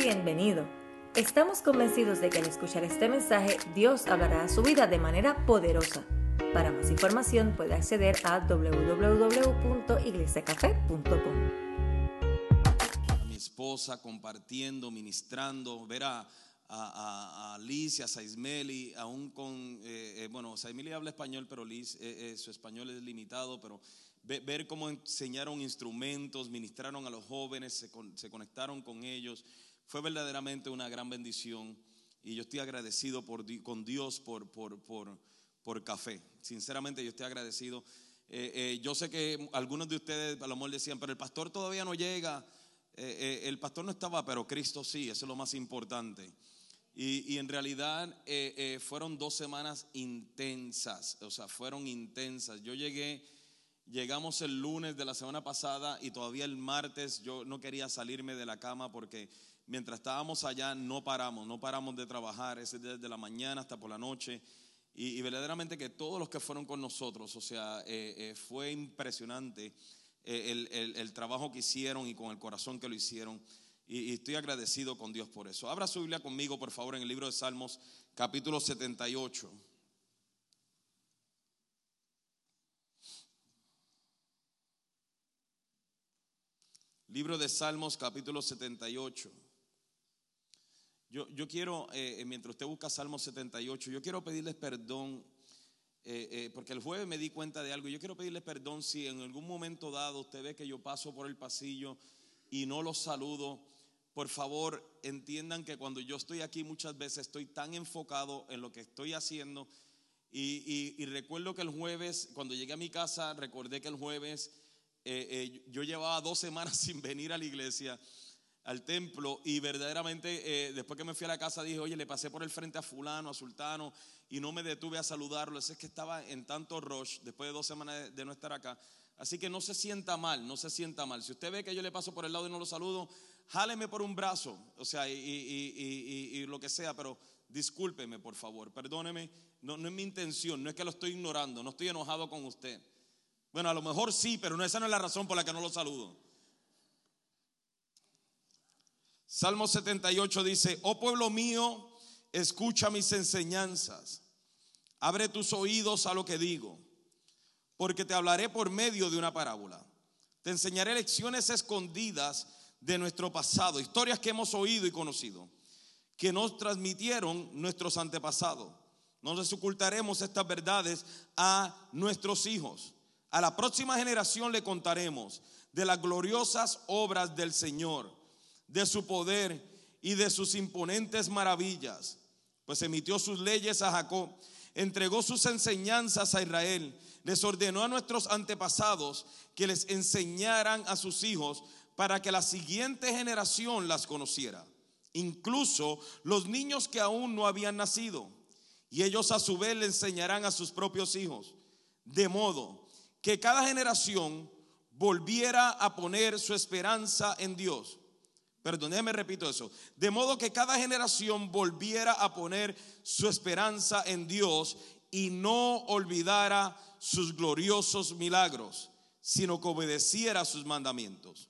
Bienvenido. Estamos convencidos de que al escuchar este mensaje Dios hablará a su vida de manera poderosa. Para más información puede acceder a www.iglesiacafé.com. a mi esposa compartiendo, ministrando, ver a, a, a, Liz y a Saismeli, aún con, eh, eh, bueno, Saismeli habla español, pero Liz, eh, eh, su español es limitado, pero ve- ver cómo enseñaron instrumentos, ministraron a los jóvenes, se, con- se conectaron con ellos, fue verdaderamente una gran bendición y yo estoy agradecido con Dios por, por, por, por café. Sinceramente yo estoy agradecido. Eh, eh, yo sé que algunos de ustedes a lo mejor decían, pero el pastor todavía no llega. Eh, el pastor no estaba, pero Cristo sí, eso es lo más importante. Y, y en realidad fueron dos semanas intensas, o sea, fueron intensas. Yo llegué, llegamos el lunes de la semana pasada y todavía el martes yo no quería salirme de la cama porque mientras estábamos allá no paramos, no paramos de trabajar, ese desde la mañana hasta por la noche. Y, verdaderamente que todos los que fueron con nosotros, o sea, eh, eh, fue impresionante eh, el, el- trabajo que hicieron y con el corazón que lo hicieron. Y, y estoy agradecido con Dios por eso. Abra su Biblia conmigo, por favor, en el libro de Salmos, capítulo 78. Libro de Salmos, capítulo 78. Yo, quiero, eh, eh, mientras usted busca Salmos 78, yo quiero pedirles perdón, eh, eh, porque el jueves me di cuenta de algo. Yo quiero pedirles perdón si en algún momento dado usted ve que yo paso por el pasillo y no los saludo. Por favor, entiendan que cuando yo estoy aquí muchas veces estoy tan enfocado en lo que estoy haciendo. Y, recuerdo que el jueves, cuando llegué a mi casa, recordé que el jueves yo llevaba dos semanas sin venir a la iglesia al templo y verdaderamente eh, después que me fui a la casa dije, oye, le pasé por el frente a fulano, a sultano y no me detuve a saludarlo. Es que estaba en tanto rush después de dos semanas de, no estar acá. Así que no se sienta mal, no se sienta mal. Si usted ve que yo le paso por el lado y no lo saludo, jáleme por un brazo, o sea, y, y- y- lo que sea, pero discúlpeme, por favor, perdóneme. No, no es mi intención, no es que lo estoy ignorando, no estoy enojado con usted. Bueno, a lo mejor sí, pero esa no es la razón por la que no lo saludo. Salmo 78 dice, oh pueblo mío, escucha mis enseñanzas, abre tus oídos a lo que digo, porque te hablaré por medio de una parábola. Te enseñaré lecciones escondidas de nuestro pasado, historias que hemos oído y conocido, que nos transmitieron nuestros antepasados. No les ocultaremos estas verdades a nuestros hijos. A la próxima generación le contaremos de las gloriosas obras del Señor, de su poder y de sus imponentes maravillas. Pues emitió sus leyes a Jacob, entregó sus enseñanzas a Israel, les ordenó a nuestros antepasados que les enseñaran a sus hijos para que la siguiente generación las conociera, incluso los niños que aún no habían nacido. Y ellos a su vez le enseñarán a sus propios hijos, de modo que cada generación volviera a poner su esperanza en Dios. Perdón, déjeme repito eso. De modo que cada generación volviera a poner su esperanza en Dios y no olvidara sus gloriosos milagros, sino que obedeciera sus mandamientos.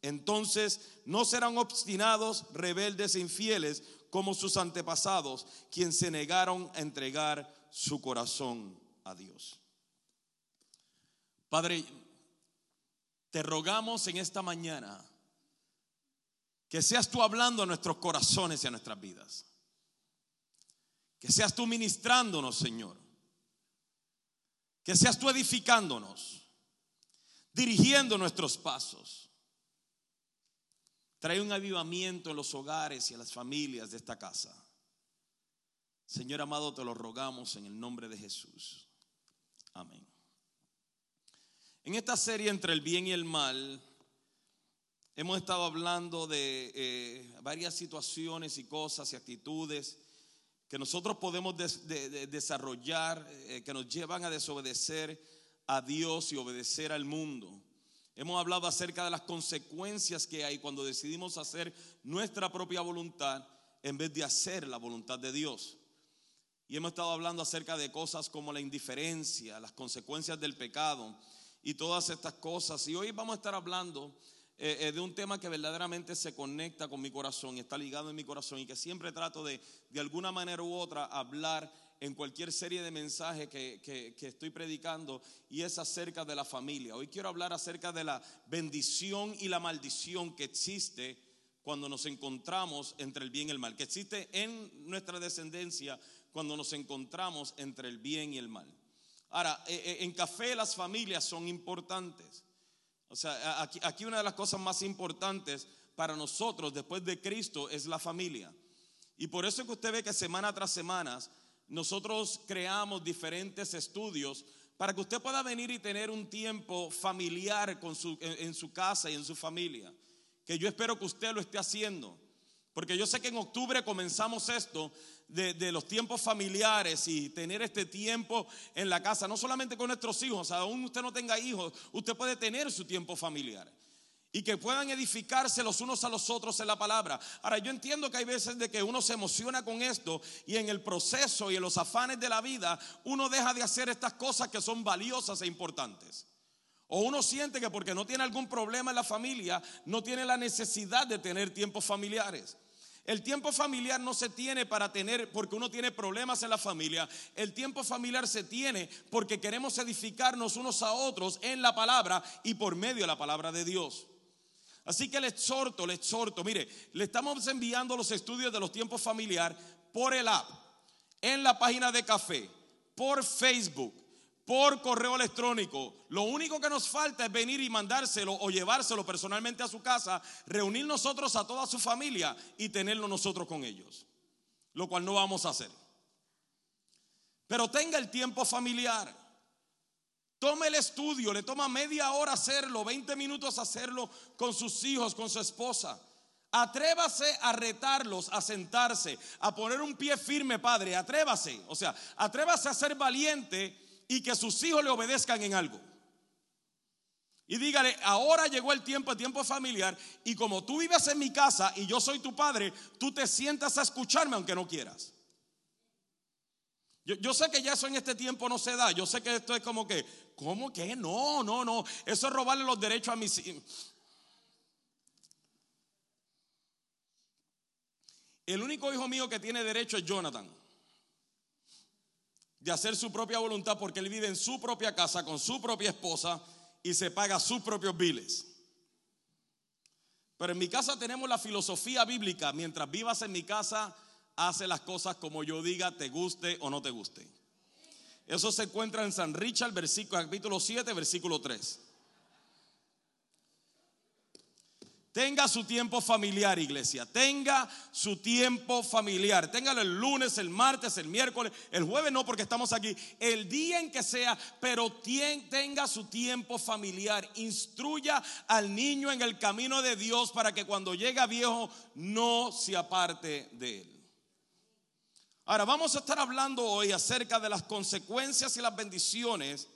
Entonces no serán obstinados, rebeldes e infieles como sus antepasados, quienes se negaron a entregar su corazón a Dios. Padre, te rogamos en esta mañana que seas tú hablando a nuestros corazones y a nuestras vidas. Que seas tú ministrándonos, Señor. Que seas tú edificándonos, dirigiendo nuestros pasos. Trae un avivamiento en los hogares y en las familias de esta casa. Señor amado, te lo rogamos en el nombre de Jesús. Amén. En esta serie entre el bien y el mal, hemos estado hablando de eh, varias situaciones y cosas y actitudes que nosotros podemos des- de- de- desarrollar, eh, que nos llevan a desobedecer a Dios y obedecer al mundo. Hemos hablado acerca de las consecuencias que hay cuando decidimos hacer nuestra propia voluntad en vez de hacer la voluntad de Dios. Y hemos estado hablando acerca de cosas como la indiferencia, las consecuencias del pecado y todas estas cosas. Y hoy vamos a estar hablando eh, eh, de un tema que verdaderamente se conecta con mi corazón está ligado en mi corazón y que siempre trato de, de alguna manera u otra, hablar en cualquier serie de mensajes que, que, estoy predicando y es acerca de la familia. Hoy quiero hablar acerca de la bendición y la maldición que existe cuando nos encontramos entre el bien y el mal, que existe en nuestra descendencia cuando nos encontramos entre el bien y el mal. Ahora, eh, en café las familias son importantes. O sea, aquí, una de las cosas más importantes para nosotros después de Cristo es la familia. Y por eso es que usted ve que semana tras semana nosotros creamos diferentes estudios para que usted pueda venir y tener un tiempo familiar su, en, su casa y en su familia. Que yo espero que usted lo esté haciendo. Porque yo sé que en octubre comenzamos esto de, los tiempos familiares y tener este tiempo en la casa, no solamente con nuestros hijos, aún usted no tenga hijos, usted puede tener su tiempo familiar y que puedan edificarse los unos a los otros en la palabra. Ahora, yo entiendo que hay veces de que uno se emociona con esto y en el proceso y en los afanes de la vida uno deja de hacer estas cosas que son valiosas e importantes. O uno siente que porque no tiene algún problema en la familia, no tiene la necesidad de tener tiempos familiares. El tiempo familiar no se tiene para tener porque uno tiene problemas en la familia. El tiempo familiar se tiene porque queremos edificarnos unos a otros en la palabra y por medio de la palabra de Dios. Así que le exhorto, le exhorto, mire, le estamos enviando los estudios de los tiempos familiar por el app, en la página de café, por Facebook, por correo electrónico. Lo único que nos falta es venir y mandárselo o llevárselo personalmente a su casa, reunir nosotros a toda su familia y tenerlo nosotros con ellos. Lo cual no vamos a hacer. Pero tenga el tiempo familiar. Tome el estudio, le toma media hora hacerlo, 20 minutos hacerlo con sus hijos, con su esposa. Atrévase a retarlos, a sentarse, a poner un pie firme, padre. Atrévase. O sea, atrévase a ser valiente y que sus hijos le obedezcan en algo. Y dígale, ahora llegó el tiempo, el tiempo familiar, y como tú vives en mi casa y yo soy tu padre, tú te sientas a escucharme aunque no quieras. Yo, sé que ya eso en este tiempo no se da. Yo sé que esto es como que, ¿cómo que? No, no, no. Eso es robarle los derechos a mis hijos. El único hijo mío que tiene derecho es Jonathan. De hacer su propia voluntad porque él vive en su propia casa con su propia esposa y se paga sus propios biles. Pero en mi casa tenemos la filosofía bíblica. Mientras vivas en mi casa, hace las cosas como yo diga, te guste o no te guste. Eso se encuentra en San Richard, versículo, capítulo 7, versículo 3. Tenga su tiempo familiar, iglesia. Tenga su tiempo familiar. Téngalo el lunes, el martes, el miércoles, el jueves no porque estamos aquí. El día en que sea, pero tenga su tiempo familiar. Instruya al niño en el camino de Dios para que cuando llegue viejo no se aparte de él. Ahora vamos a estar hablando hoy acerca de las consecuencias y las bendiciones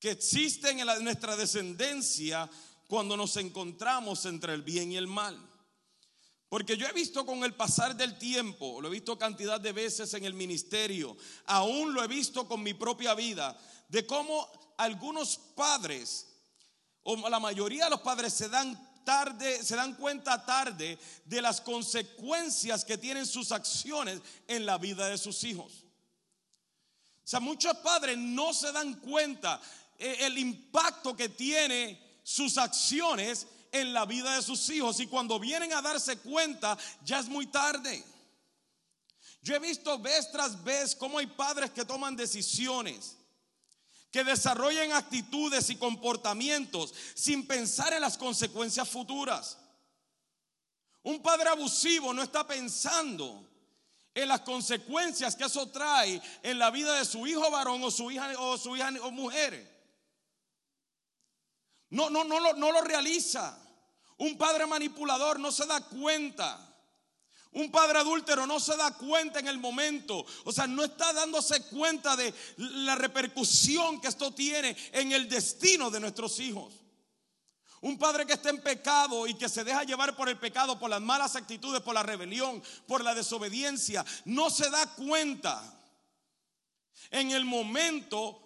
que existen en, nuestra descendencia cuando nos encontramos entre el bien y el mal. Porque yo he visto con el pasar del tiempo, lo he visto cantidad de veces en el ministerio, aún lo he visto con mi propia vida, de cómo algunos padres, o la mayoría de los padres se dan tarde, se dan cuenta tarde de las consecuencias que tienen sus acciones en la vida de sus hijos. O sea, muchos padres no se dan cuenta eh, el impacto que tiene sus acciones en la vida de sus hijos y cuando vienen a darse cuenta ya es muy tarde. Yo he visto vez tras vez cómo hay padres que toman decisiones que desarrollen actitudes y comportamientos sin pensar en las consecuencias futuras. Un padre abusivo no está pensando en las consecuencias que eso trae en la vida de su hijo varón o su hija o su hija o mujer. No, no, no, no lo realiza. Un padre manipulador no se da cuenta un padre adúltero no se da cuenta en el momento, o sea, no está dándose cuenta de la repercusión que esto tiene en el destino de nuestros hijos. Un padre que está en pecado y que se deja llevar por el pecado, por las malas actitudes, por la rebelión, por la desobediencia, no se da cuenta en el momento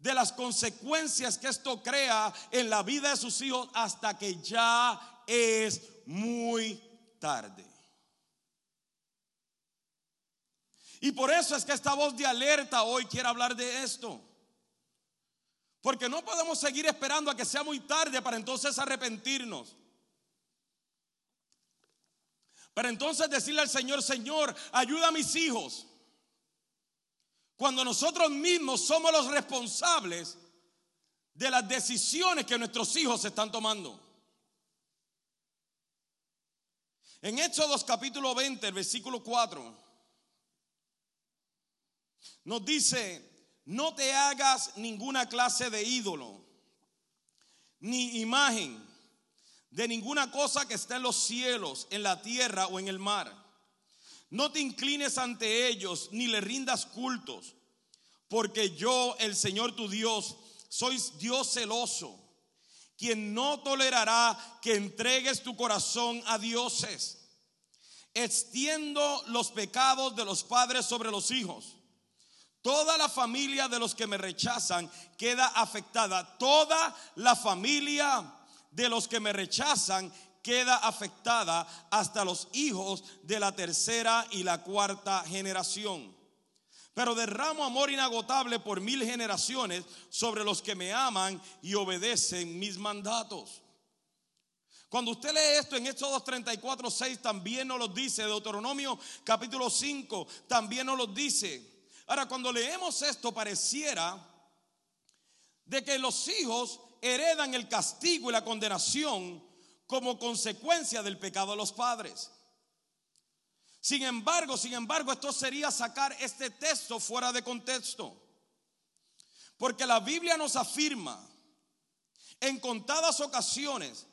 de las consecuencias que esto crea en la vida de sus hijos hasta que ya es muy tarde. Y por eso es que esta voz de alerta hoy quiere hablar de esto. Porque no podemos seguir esperando a que sea muy tarde para entonces arrepentirnos. Para entonces decirle al Señor, Señor, ayuda a mis hijos. Cuando nosotros mismos somos los responsables de las decisiones que nuestros hijos están tomando. En Éxodos capítulo 20, el versículo 4, nos dice, no te hagas ninguna clase de ídolo, ni imagen de ninguna cosa que esté en los cielos, en la tierra o en el mar. No te inclines ante ellos, ni le rindas cultos, porque yo, el Señor tu Dios, soy Dios celoso, quien no tolerará que entregues tu corazón a dioses. Extiendo los pecados de los padres sobre los hijos. Toda la familia de los que me rechazan queda afectada. Toda la familia de los que me rechazan queda afectada hasta los hijos de la tercera y la cuarta generación. Pero derramo amor inagotable por mil generaciones sobre los que me aman y obedecen mis mandatos. Cuando usted lee esto en Éxodo 34, 6 también nos lo dice, Deuteronomio capítulo 5 también nos lo dice. Ahora, cuando leemos esto pareciera de que los hijos heredan el castigo y la condenación como consecuencia del pecado de los padres. Sin embargo, sin embargo, esto sería sacar este texto fuera de contexto. Porque la Biblia nos afirma en contadas ocasiones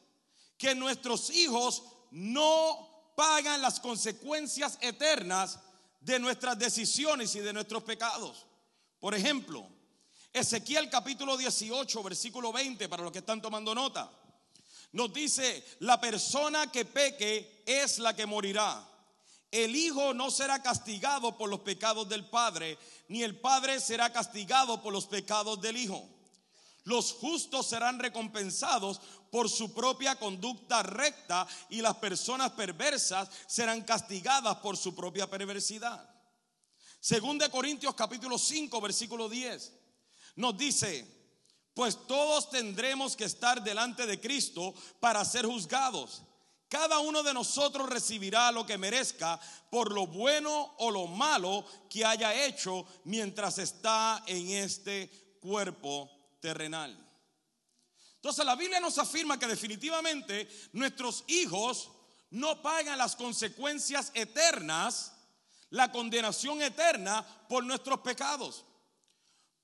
que nuestros hijos no pagan las consecuencias eternas de nuestras decisiones y de nuestros pecados. Por ejemplo, Ezequiel capítulo 18, versículo 20, para los que están tomando nota, nos dice, la persona que peque es la que morirá. El hijo no será castigado por los pecados del padre, ni el padre será castigado por los pecados del hijo. Los justos serán recompensados por su propia conducta recta y las personas perversas serán castigadas por su propia perversidad. Según de Corintios capítulo 5 versículo 10 nos dice, pues todos tendremos que estar delante de Cristo para ser juzgados. Cada uno de nosotros recibirá lo que merezca por lo bueno o lo malo que haya hecho mientras está en este cuerpo terrenal. Entonces la Biblia nos afirma que definitivamente nuestros hijos no pagan las consecuencias eternas, la condenación eterna por nuestros pecados.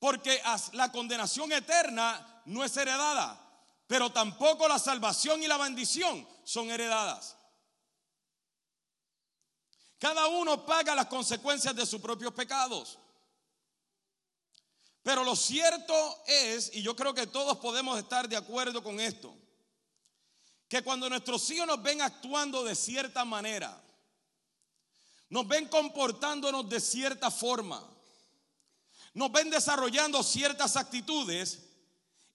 Porque la condenación eterna no es heredada, pero tampoco la salvación y la bendición son heredadas. Cada uno paga las consecuencias de sus propios pecados. Pero lo cierto es, y yo creo que todos podemos estar de acuerdo con esto, que cuando nuestros hijos nos ven actuando de cierta manera, nos ven comportándonos de cierta forma, nos ven desarrollando ciertas actitudes,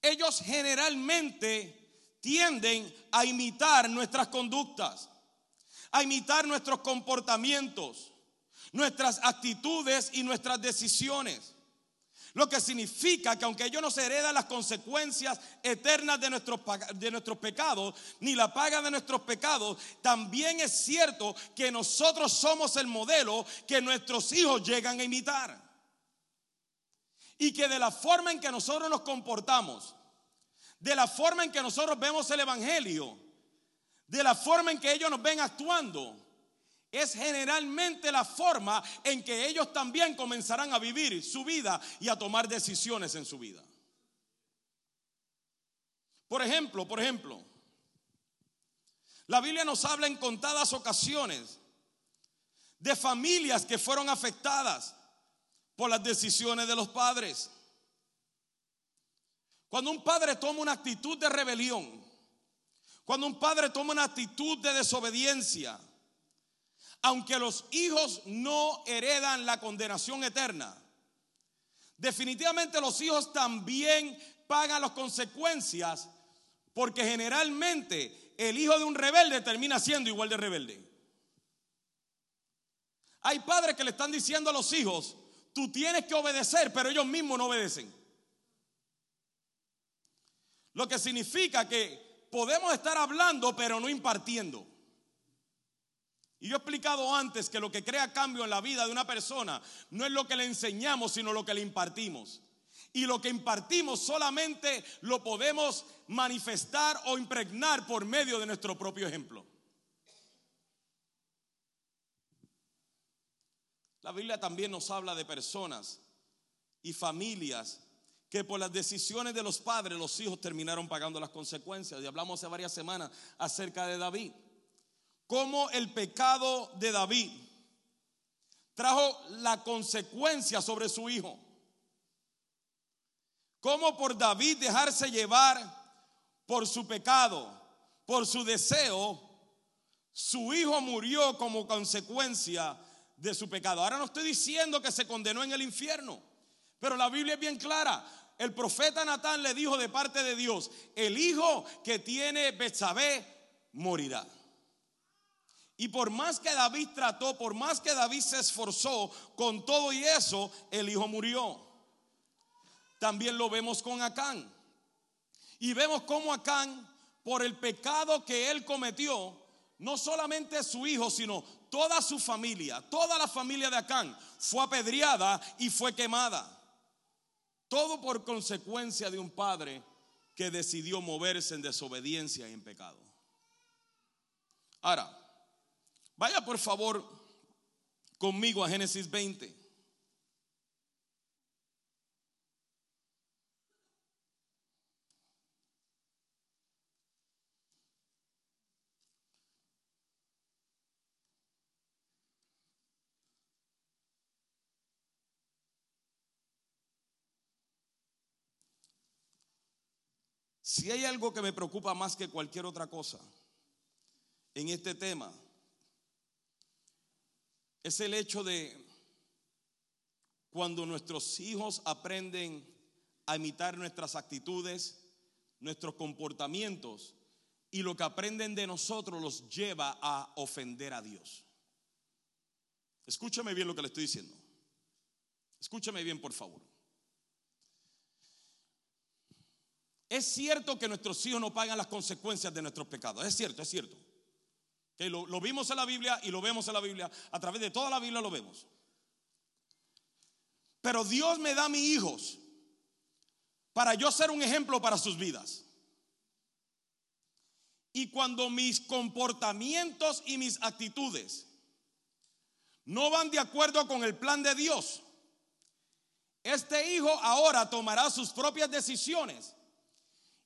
ellos generalmente tienden a imitar nuestras conductas, a imitar nuestros comportamientos, nuestras actitudes y nuestras decisiones. Lo que significa que aunque ellos no se heredan las consecuencias eternas de nuestros, de nuestros pecados, ni la paga de nuestros pecados, también es cierto que nosotros somos el modelo que nuestros hijos llegan a imitar. Y que de la forma en que nosotros nos comportamos, de la forma en que nosotros vemos el Evangelio, de la forma en que ellos nos ven actuando, es generalmente la forma en que ellos también comenzarán a vivir su vida y a tomar decisiones en su vida. Por ejemplo, por ejemplo, la Biblia nos habla en contadas ocasiones de familias que fueron afectadas por las decisiones de los padres. Cuando un padre toma una actitud de rebelión, cuando un padre toma una actitud de desobediencia, aunque los hijos no heredan la condenación eterna, Definitivamente los hijos también pagan las consecuencias porque generalmente el hijo de un rebelde termina siendo igual de rebelde. Hay padres que le están diciendo a los hijos, tú tienes que obedecer, pero ellos mismos no obedecen. Lo que significa que podemos estar hablando, pero no impartiendo. Y yo he explicado antes que lo que crea cambio en la vida de una persona no es lo que le enseñamos, sino lo que le impartimos. Y lo que impartimos solamente lo podemos manifestar o impregnar por medio de nuestro propio ejemplo. La Biblia también nos habla de personas y familias que por las decisiones de los padres los hijos terminaron pagando las consecuencias. Y hablamos hace varias semanas acerca de David cómo el pecado de David trajo la consecuencia sobre su hijo. Cómo por David dejarse llevar por su pecado, por su deseo, su hijo murió como consecuencia de su pecado. Ahora no estoy diciendo que se condenó en el infierno, pero la Biblia es bien clara. El profeta Natán le dijo de parte de Dios, el hijo que tiene Betsabé morirá. Y por más que David trató, por más que David se esforzó, con todo y eso, el hijo murió. También lo vemos con Acán. Y vemos cómo Acán, por el pecado que él cometió, no solamente su hijo, sino toda su familia, toda la familia de Acán, fue apedreada y fue quemada. Todo por consecuencia de un padre que decidió moverse en desobediencia y en pecado. Ahora, Vaya por favor conmigo a Génesis 20. Si hay algo que me preocupa más que cualquier otra cosa en este tema, es el hecho de cuando nuestros hijos aprenden a imitar nuestras actitudes, nuestros comportamientos, y lo que aprenden de nosotros los lleva a ofender a Dios. Escúchame bien lo que le estoy diciendo. Escúchame bien, por favor. Es cierto que nuestros hijos no pagan las consecuencias de nuestros pecados. Es cierto, es cierto. Que lo, lo vimos en la Biblia y lo vemos en la Biblia. A través de toda la Biblia lo vemos. Pero Dios me da a mis hijos para yo ser un ejemplo para sus vidas. Y cuando mis comportamientos y mis actitudes no van de acuerdo con el plan de Dios, este hijo ahora tomará sus propias decisiones.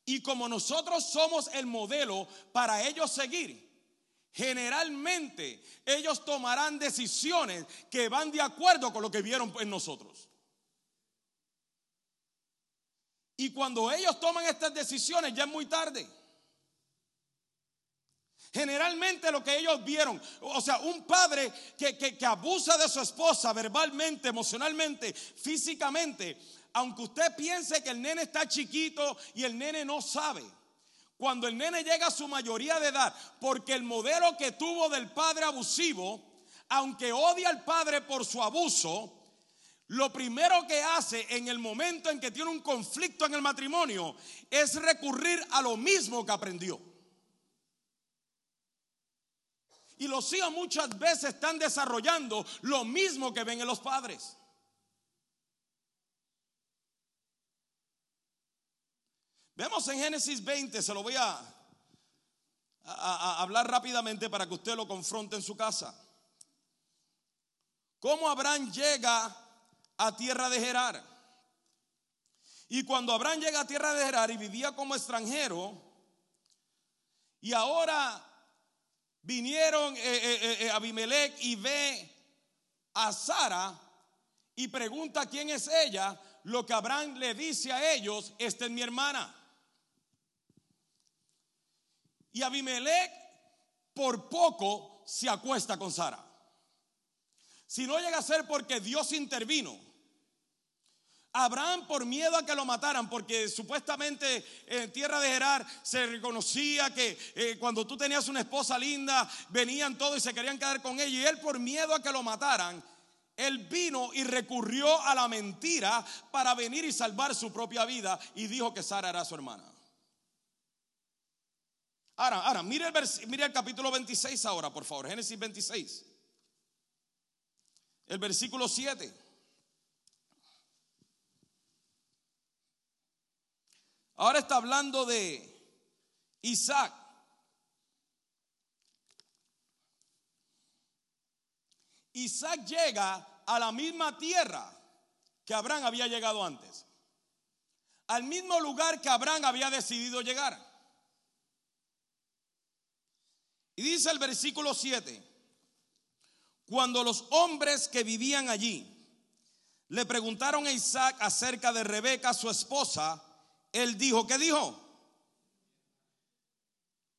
Y como nosotros somos el modelo para ellos seguir, generalmente ellos tomarán decisiones que van de acuerdo con lo que vieron en nosotros. Y cuando ellos toman estas decisiones ya es muy tarde. Generalmente lo que ellos vieron, o sea, un padre que, que, abusa de su esposa verbalmente, emocionalmente, físicamente, aunque usted piense que el nene está chiquito y el nene no sabe, cuando el nene llega a su mayoría de edad, porque el modelo que tuvo del padre abusivo, aunque odia al padre por su abuso, lo primero que hace en el momento en que tiene un conflicto en el matrimonio es recurrir a lo mismo que aprendió. Y los hijos muchas veces están desarrollando lo mismo que ven en los padres. Vemos en Génesis 20, se lo voy a, hablar rápidamente para que usted lo confronte en su casa. Cómo Abraham llega a tierra de Gerar. Y cuando Abraham llega a tierra de Gerar y vivía como extranjero, y ahora vinieron eh, eh, eh, Abimelech y ve a Sara y pregunta quién es ella, lo que Abraham le dice a ellos, esta es mi hermana. Y Abimelech por poco se acuesta con Sara. Si no llega a ser porque Dios intervino, Abraham por miedo a que lo mataran, porque supuestamente en tierra de Gerar se reconocía que eh, cuando tú tenías una esposa linda, venían todos y se querían quedar con ella, y él por miedo a que lo mataran, él vino y recurrió a la mentira para venir y salvar su propia vida y dijo que Sara era su hermana. Ahora, ahora, mire el, mire el capítulo 26 ahora, por favor, Génesis 26. El versículo 7. Ahora está hablando de Isaac. Isaac llega a la misma tierra que Abraham había llegado antes. Al mismo lugar que Abraham había decidido llegar. Y dice el versículo 7, cuando los hombres que vivían allí le preguntaron a Isaac acerca de Rebeca, su esposa, él dijo, ¿qué dijo?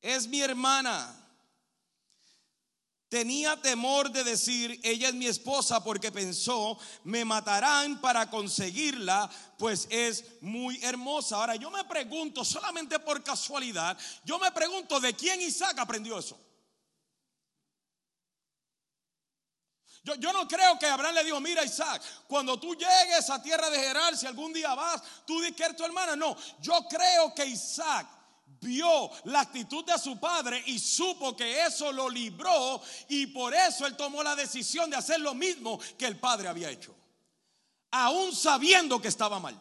Es mi hermana. Tenía temor de decir, ella es mi esposa porque pensó, me matarán para conseguirla, pues es muy hermosa. Ahora yo me pregunto, solamente por casualidad, yo me pregunto de quién Isaac aprendió eso. Yo, no creo que Abraham le dijo, mira Isaac, cuando tú llegues a tierra de Gerar, si algún día vas, tú di que tu hermana. No, yo creo que Isaac vio la actitud de su padre y supo que eso lo libró y por eso él tomó la decisión de hacer lo mismo que el padre había hecho, aún sabiendo que estaba mal.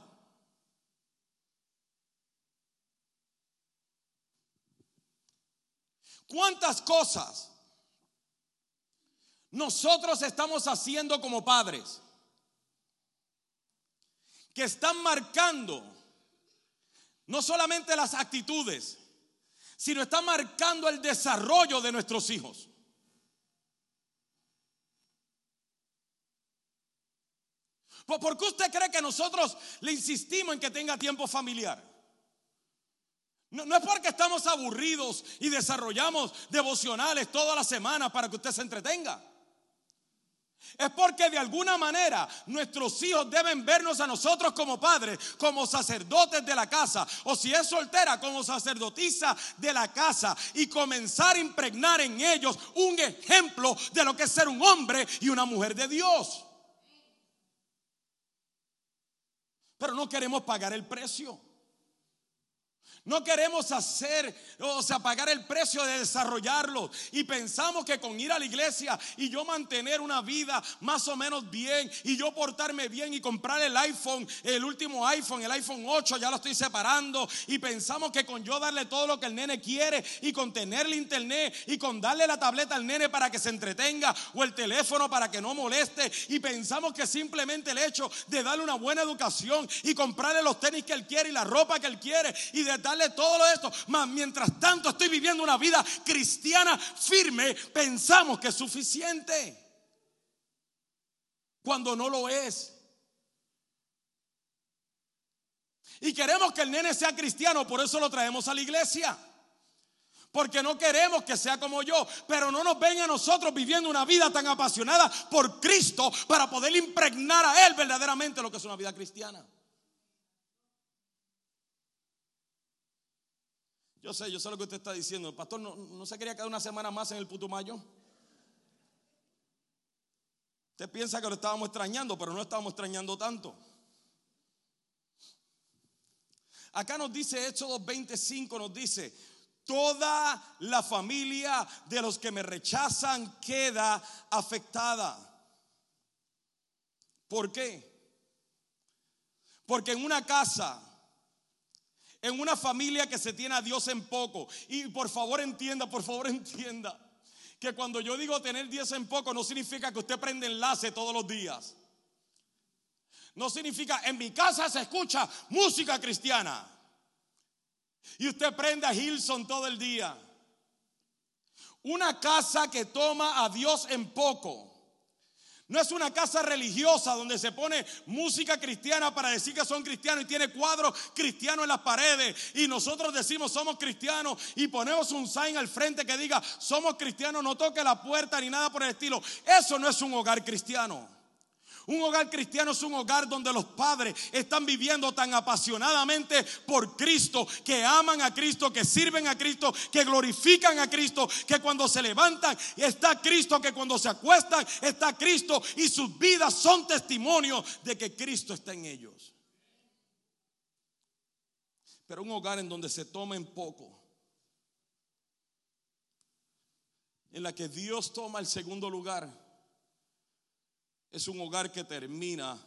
¿Cuántas cosas nosotros estamos haciendo como padres que están marcando no solamente las actitudes, sino están marcando el desarrollo de nuestros hijos. ¿Por qué usted cree que nosotros le insistimos en que tenga tiempo familiar? No, no, es porque estamos aburridos y desarrollamos devocionales toda la semana para que usted se entretenga. Es porque de alguna manera nuestros hijos deben vernos a nosotros como padres, como sacerdotes de la casa, o si es soltera, como sacerdotisa de la casa, y comenzar a impregnar en ellos un ejemplo de lo que es ser un hombre y una mujer de Dios. Pero no queremos pagar el precio. No queremos hacer, o sea, pagar el precio de desarrollarlo. Y pensamos que con ir a la iglesia y yo mantener una vida más o menos bien y yo portarme bien y comprar el iPhone, el último iPhone, el iPhone 8, ya lo estoy separando. Y pensamos que con yo darle todo lo que el nene quiere y con tenerle internet y con darle la tableta al nene para que se entretenga o el teléfono para que no moleste. Y pensamos que simplemente el hecho de darle una buena educación y comprarle los tenis que él quiere y la ropa que él quiere y de darle todo esto. Mas mientras tanto estoy viviendo una vida cristiana firme, pensamos que es suficiente. Cuando no lo es. Y queremos que el nene sea cristiano, por eso lo traemos a la iglesia. Porque no queremos que sea como yo, pero no nos ven a nosotros viviendo una vida tan apasionada por Cristo para poder impregnar a Él verdaderamente lo que es una vida cristiana. Yo sé, yo sé lo que usted está diciendo. pastor, ¿no, se quería quedar una semana más en el Putumayo? Usted piensa que lo estábamos extrañando, pero no estábamos extrañando tanto. Acá nos dice Éxodo 25, nos dice, toda la familia de los que me rechazan queda afectada. ¿Por qué? Porque en una casa en una familia que se tiene a Dios en poco. Y por favor entienda, por favor entienda, que cuando yo digo tener Dios en poco no significa que usted prende enlace todos los días. No significa, en mi casa se escucha música cristiana. Y usted prende a Hilson todo el día. Una casa que toma a Dios en poco no es una casa religiosa donde se pone música cristiana para decir que son cristianos y tiene cuadros cristianos en las paredes. Y nosotros decimos somos cristianos y ponemos un sign al frente que diga somos cristianos, no toque la puerta ni nada por el estilo. Eso no es un hogar cristiano. Un hogar cristiano es un hogar donde los padres están viviendo tan apasionadamente por Cristo, que aman a Cristo, que sirven a Cristo, que glorifican a Cristo, que cuando se levantan está Cristo, que cuando se acuestan está Cristo y sus vidas son testimonio de que Cristo está en ellos. Pero un hogar en donde se tomen poco, en la que Dios toma el segundo lugar es un hogar que termina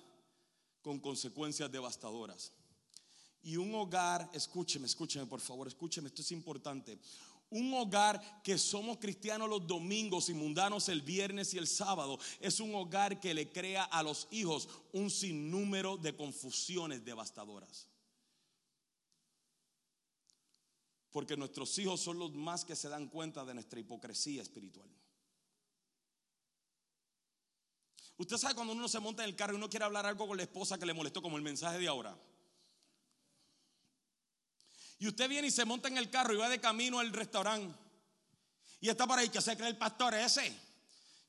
con consecuencias devastadoras. Y un hogar, escúcheme, escúcheme por favor, escúcheme, esto es importante. Un hogar que somos cristianos los domingos y mundanos el viernes y el sábado es un hogar que le crea a los hijos un sinnúmero de confusiones devastadoras. Porque nuestros hijos son los más que se dan cuenta de nuestra hipocresía espiritual. Usted sabe cuando uno se monta en el carro y uno quiere hablar algo con la esposa que le molestó, como el mensaje de ahora. Y usted viene y se monta en el carro y va de camino al restaurante. Y está por ahí, que se cree el pastor ese.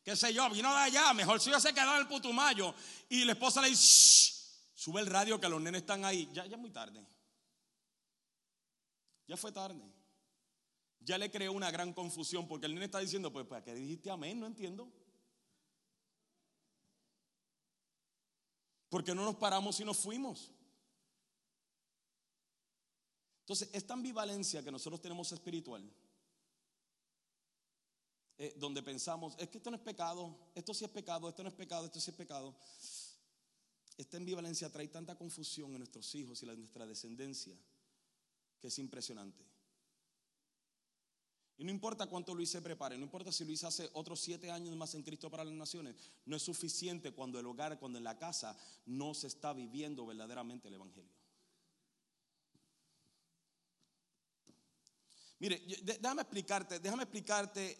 Qué sé yo, vino de allá. Mejor si yo se quedó en el putumayo. Y la esposa le dice, sube el radio que los nenes están ahí. Ya, ya es muy tarde. Ya fue tarde. Ya le creó una gran confusión porque el nene está diciendo, pues, ¿para qué dijiste amén? No entiendo. Porque no nos paramos y nos fuimos. Entonces, esta ambivalencia que nosotros tenemos espiritual, eh, donde pensamos, es que esto no es pecado, esto sí es pecado, esto no es pecado, esto sí es pecado. Esta ambivalencia trae tanta confusión en nuestros hijos y en nuestra descendencia que es impresionante. Y no importa cuánto Luis se prepare, no importa si Luis hace otros siete años más en Cristo para las naciones, no es suficiente cuando el hogar, cuando en la casa no se está viviendo verdaderamente el Evangelio. Mire, déjame explicarte, déjame explicarte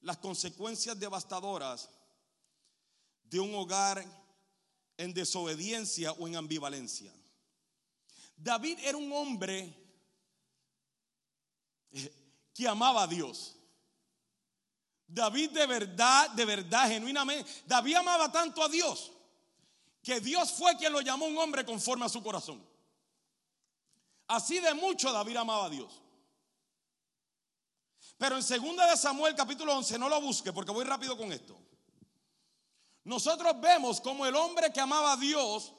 las consecuencias devastadoras de un hogar en desobediencia o en ambivalencia. David era un hombre que amaba a Dios. David de verdad, de verdad, genuinamente, David amaba tanto a Dios que Dios fue quien lo llamó un hombre conforme a su corazón. Así de mucho David amaba a Dios. Pero en segunda de Samuel capítulo 11, no lo busque porque voy rápido con esto. Nosotros vemos como el hombre que amaba a Dios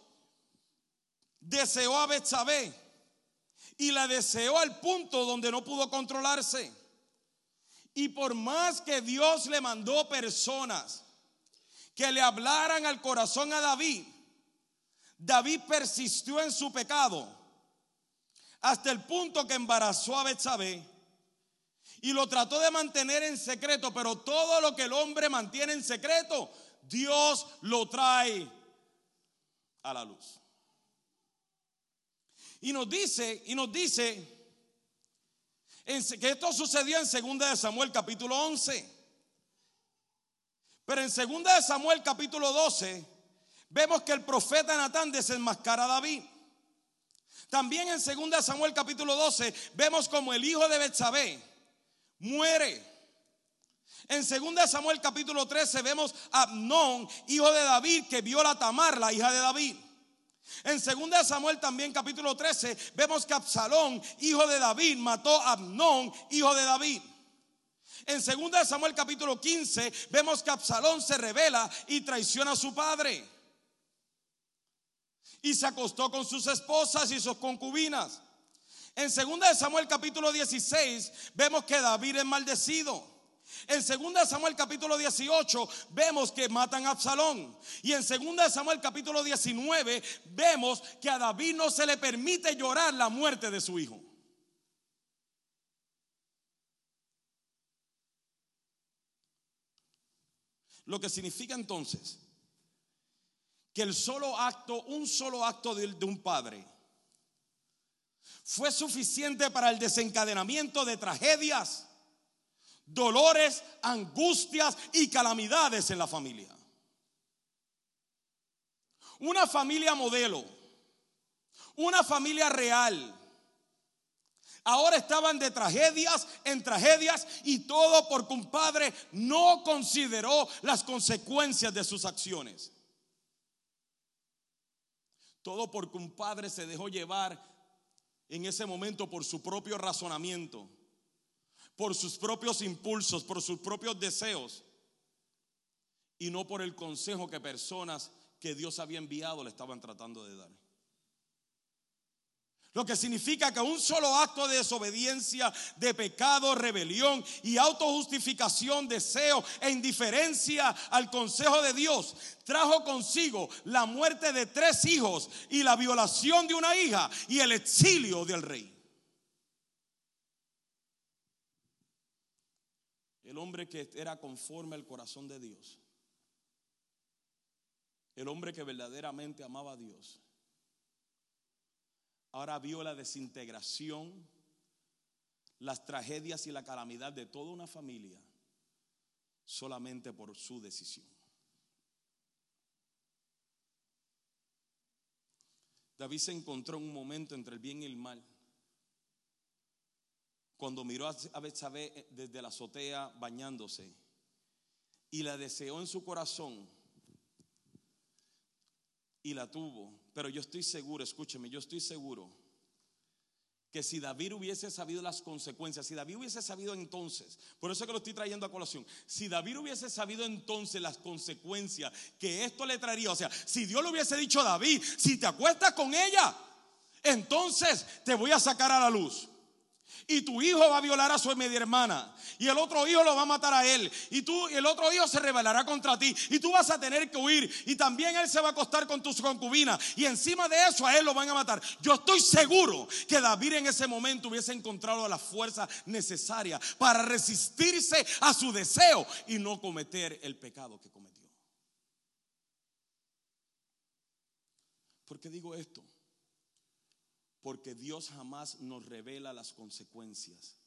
deseó a Betsabé y la deseó al punto donde no pudo controlarse. Y por más que Dios le mandó personas que le hablaran al corazón a David, David persistió en su pecado hasta el punto que embarazó a Betsabé y lo trató de mantener en secreto, pero todo lo que el hombre mantiene en secreto, Dios lo trae a la luz. Y nos dice, y nos dice que esto sucedió en 2 de Samuel capítulo 11. Pero en 2 de Samuel capítulo 12 vemos que el profeta Natán desenmascara a David. También en 2 de Samuel capítulo 12 vemos como el hijo de Betsabé muere. En 2 de Samuel capítulo 13 vemos a Abnón, hijo de David, que viola a Tamar, la hija de David. En 2 Samuel también capítulo 13 vemos que Absalón, hijo de David, mató a Abnón, hijo de David. En 2 Samuel capítulo 15 vemos que Absalón se revela y traiciona a su padre. Y se acostó con sus esposas y sus concubinas. En 2 Samuel capítulo 16 vemos que David es maldecido. En 2 Samuel capítulo 18 vemos que matan a Absalón. Y en 2 Samuel capítulo 19 vemos que a David no se le permite llorar la muerte de su hijo. Lo que significa entonces que el solo acto, un solo acto de, de un padre, fue suficiente para el desencadenamiento de tragedias dolores, angustias y calamidades en la familia. Una familia modelo, una familia real. Ahora estaban de tragedias en tragedias y todo porque un padre, no consideró las consecuencias de sus acciones. Todo porque un padre se dejó llevar en ese momento por su propio razonamiento, por sus propios impulsos, por sus propios deseos y no por el consejo que personas que Dios había enviado le estaban tratando de dar. Lo que significa que un solo acto de desobediencia, de pecado, rebelión y autojustificación, deseo e indiferencia al consejo de Dios trajo consigo la muerte de tres hijos y la violación de una hija y el exilio del rey. El hombre que era conforme al corazón de Dios, el hombre que verdaderamente amaba a Dios, ahora vio la desintegración, las tragedias y la calamidad de toda una familia solamente por su decisión. David se encontró en un momento entre el bien y el mal. Cuando miró a Betsabé desde la azotea bañándose y la deseó en su corazón y la tuvo. Pero yo estoy seguro, escúcheme, yo estoy seguro que si David hubiese sabido las consecuencias, si David hubiese sabido entonces, por eso que lo estoy trayendo a colación, si David hubiese sabido entonces las consecuencias que esto le traería, o sea, si Dios le hubiese dicho a David, si te acuestas con ella, entonces te voy a sacar a la luz. Y tu hijo va a violar a su media hermana. Y el otro hijo lo va a matar a él. Y tú, y el otro hijo se rebelará contra ti. Y tú vas a tener que huir. Y también él se va a acostar con tus concubinas. Y encima de eso a él lo van a matar. Yo estoy seguro que David en ese momento hubiese encontrado la fuerza necesaria para resistirse a su deseo y no cometer el pecado que cometió. ¿Por qué digo esto? Porque Dios jamás nos revela las consecuencias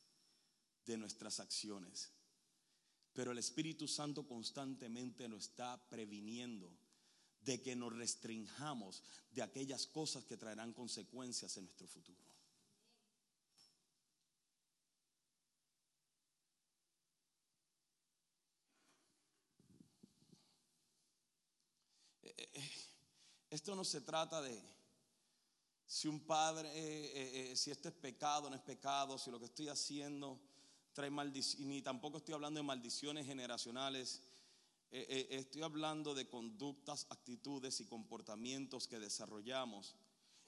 de nuestras acciones. Pero el Espíritu Santo constantemente nos está previniendo de que nos restringamos de aquellas cosas que traerán consecuencias en nuestro futuro. Eh, eh, eh, esto no se trata de si un padre, eh, eh, eh, si esto es pecado, no es pecado, si lo que estoy haciendo trae maldición, ni tampoco estoy hablando de maldiciones generacionales, estoy hablando de conductas, actitudes y comportamientos que desarrollamos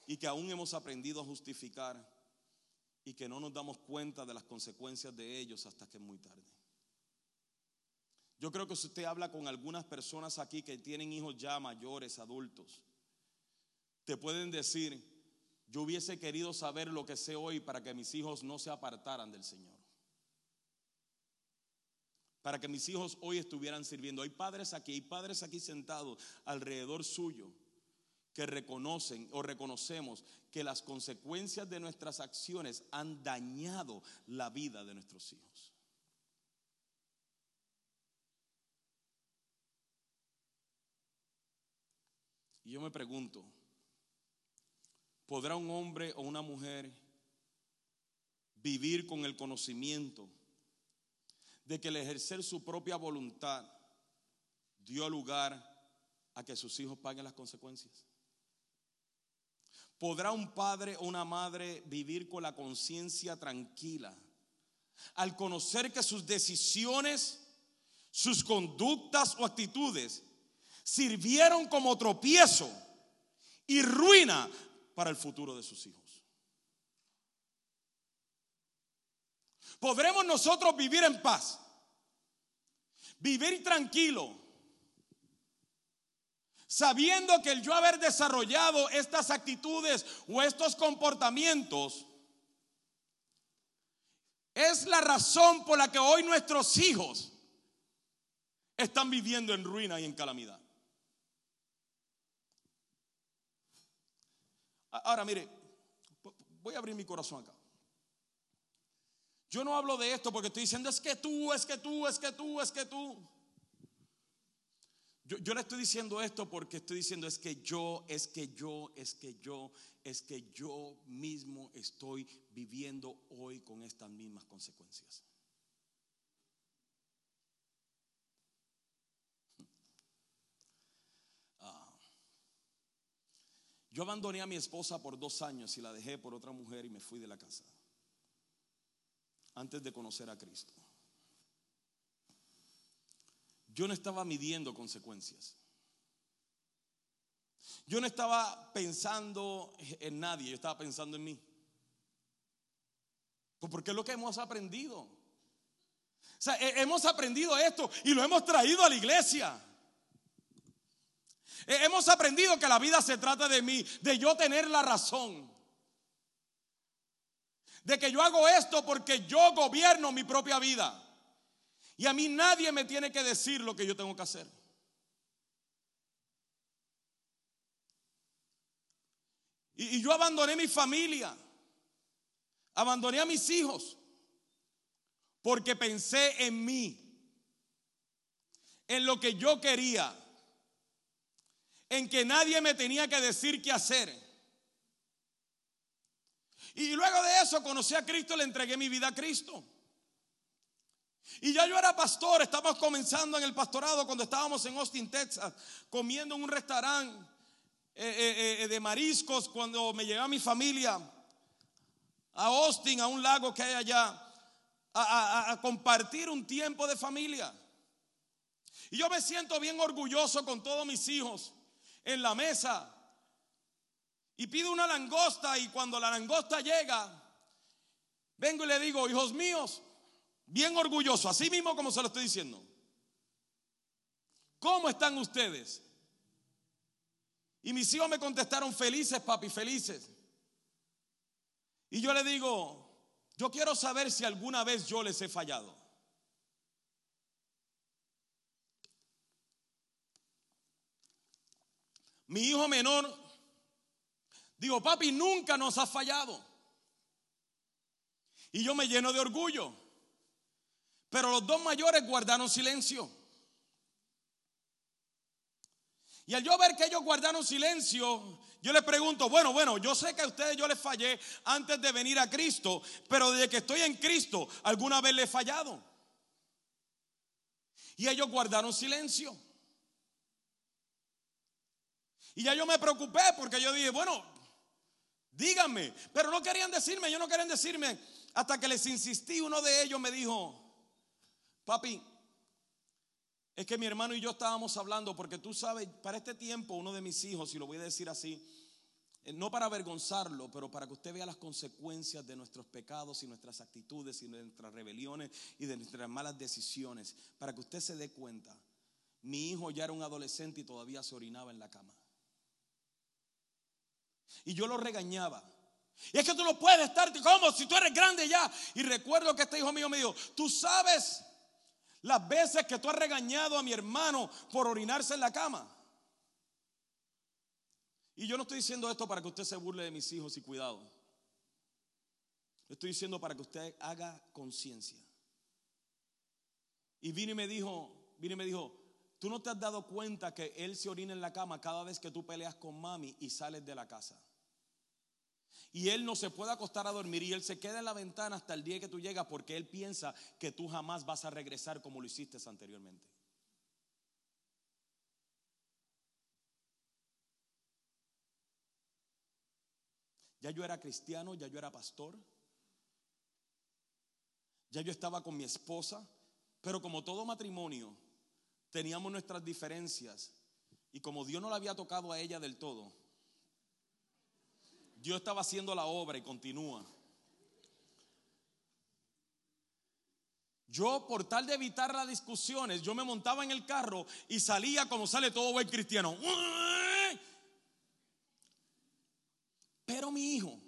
y que aún hemos aprendido a justificar y que no nos damos cuenta de las consecuencias de ellos hasta que es muy tarde. Yo creo que si usted habla con algunas personas aquí que tienen hijos ya mayores, adultos, te pueden decir, yo hubiese querido saber lo que sé hoy para que mis hijos no se apartaran del Señor. Para que mis hijos hoy estuvieran sirviendo. Hay padres aquí, hay padres aquí sentados alrededor suyo que reconocen o reconocemos que las consecuencias de nuestras acciones han dañado la vida de nuestros hijos. Y yo me pregunto, ¿Podrá un hombre o una mujer vivir con el conocimiento de que el ejercer su propia voluntad dio lugar a que sus hijos paguen las consecuencias? ¿Podrá un padre o una madre vivir con la conciencia tranquila al conocer que sus decisiones, sus conductas o actitudes sirvieron como tropiezo y ruina para el futuro de sus hijos. Podremos nosotros vivir en paz, vivir tranquilo, sabiendo que el yo haber desarrollado estas actitudes o estos comportamientos es la razón por la que hoy nuestros hijos están viviendo en ruina y en calamidad. Ahora, mire, voy a abrir mi corazón acá. Yo no hablo de esto porque estoy diciendo es que tú, es que tú, es que tú, es que tú. Yo, yo, le estoy diciendo esto porque estoy diciendo es que yo, es que yo, es que yo, es que yo mismo estoy viviendo hoy con estas mismas consecuencias. Yo abandoné a mi esposa por dos años y la dejé por otra mujer y me fui de la casa. Antes de conocer a Cristo. Yo no estaba midiendo consecuencias. Yo no estaba pensando en nadie, yo estaba pensando en mí. Pues porque es lo que hemos aprendido. O sea, hemos aprendido esto y lo hemos traído a la iglesia. Hemos aprendido que la vida se trata de mí, de yo tener la razón. De que yo hago esto porque yo gobierno mi propia vida. Y a mí nadie me tiene que decir lo que yo tengo que hacer. Y, yo abandoné mi familia, abandoné a mis hijos, porque pensé en mí, en lo que yo quería, en que nadie me tenía que decir qué hacer. Y luego de eso conocí a Cristo, le entregué mi vida a Cristo. Y ya yo era pastor, estábamos comenzando en el pastorado cuando estábamos en Austin, Texas, comiendo en un restaurante eh, eh, eh, de mariscos cuando me llevé a mi familia a Austin, a un lago que hay allá, a, compartir un tiempo de familia. Y yo me siento bien orgulloso con todos mis hijos en la mesa. Y pido una langosta y cuando la langosta llega, vengo y le digo, hijos míos, bien orgulloso, así mismo como se lo estoy diciendo. ¿Cómo están ustedes? Y mis hijos me contestaron, felices, papi, felices. Y yo le digo, yo quiero saber si alguna vez yo les he fallado. Mi hijo menor, digo, papi, nunca nos ha fallado. Y yo me lleno de orgullo. Pero los dos mayores guardaron silencio. Y al yo ver que ellos guardaron silencio, yo les pregunto, bueno, bueno, yo sé que a ustedes yo les fallé antes de venir a Cristo, pero desde que estoy en Cristo, ¿alguna vez les he fallado? Y ellos guardaron silencio. Y ya yo me preocupé porque yo dije, bueno, díganme, pero no querían decirme, yo no querían decirme, hasta que les insistí, uno de ellos me dijo, papi, es que mi hermano y yo estábamos hablando, porque tú sabes, para este tiempo uno de mis hijos, y lo voy a decir así, eh, no para avergonzarlo, pero para que usted vea las consecuencias de nuestros pecados y nuestras actitudes y nuestras rebeliones y de nuestras malas decisiones, para que usted se dé cuenta. Mi hijo ya era un adolescente y todavía se orinaba en la cama. Y yo lo regañaba. Y es que tú no puedes estar como si tú eres grande ya. Y recuerdo que este hijo mío me dijo, tú sabes las veces que tú has regañado a mi hermano por orinarse en la cama. Y yo no estoy diciendo esto para que usted se burle de mis hijos y cuidado. Estoy diciendo para que usted haga conciencia. Y vino y me dijo, vino y me dijo, tú no te has dado cuenta que él se orina en la cama cada vez que tú peleas con mami y sales de la casa y él no se puede acostar a dormir y él se queda en la ventana hasta el día que tú llegas porque él piensa que tú jamás vas a regresar como lo hiciste anteriormente. Ya yo era cristiano, ya yo era pastor, ya yo estaba con mi esposa, pero como todo matrimonio, teníamos nuestras diferencias y como Dios no la había tocado a ella del todo, Dios estaba haciendo la obra y continúa. Yo, por tal de evitar las discusiones, yo me montaba en el carro y salía como sale todo buen cristiano. Pero mi hijo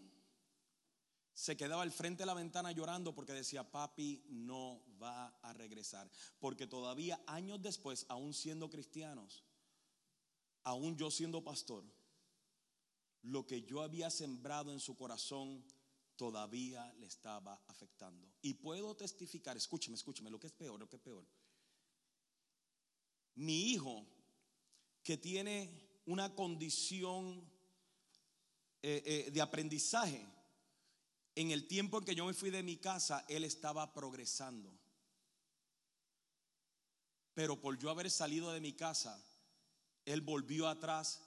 se quedaba al frente de la ventana llorando porque decía, papi no va a regresar. Porque todavía años después, aún siendo cristianos, aún yo siendo pastor, lo que yo había sembrado en su corazón todavía le estaba afectando. Y puedo testificar, escúcheme, escúcheme, lo que es peor, lo que es peor. Mi hijo, que tiene una condición eh, eh, de aprendizaje, en el tiempo en que yo me fui de mi casa, él estaba progresando. Pero por yo haber salido de mi casa, él volvió atrás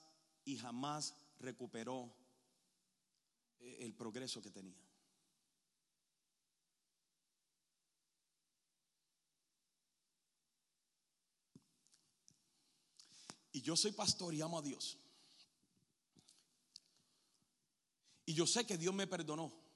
y jamás recuperó eh, el progreso que tenía. Y yo soy pastor y amo a Dios. Y yo sé que Dios me perdonó.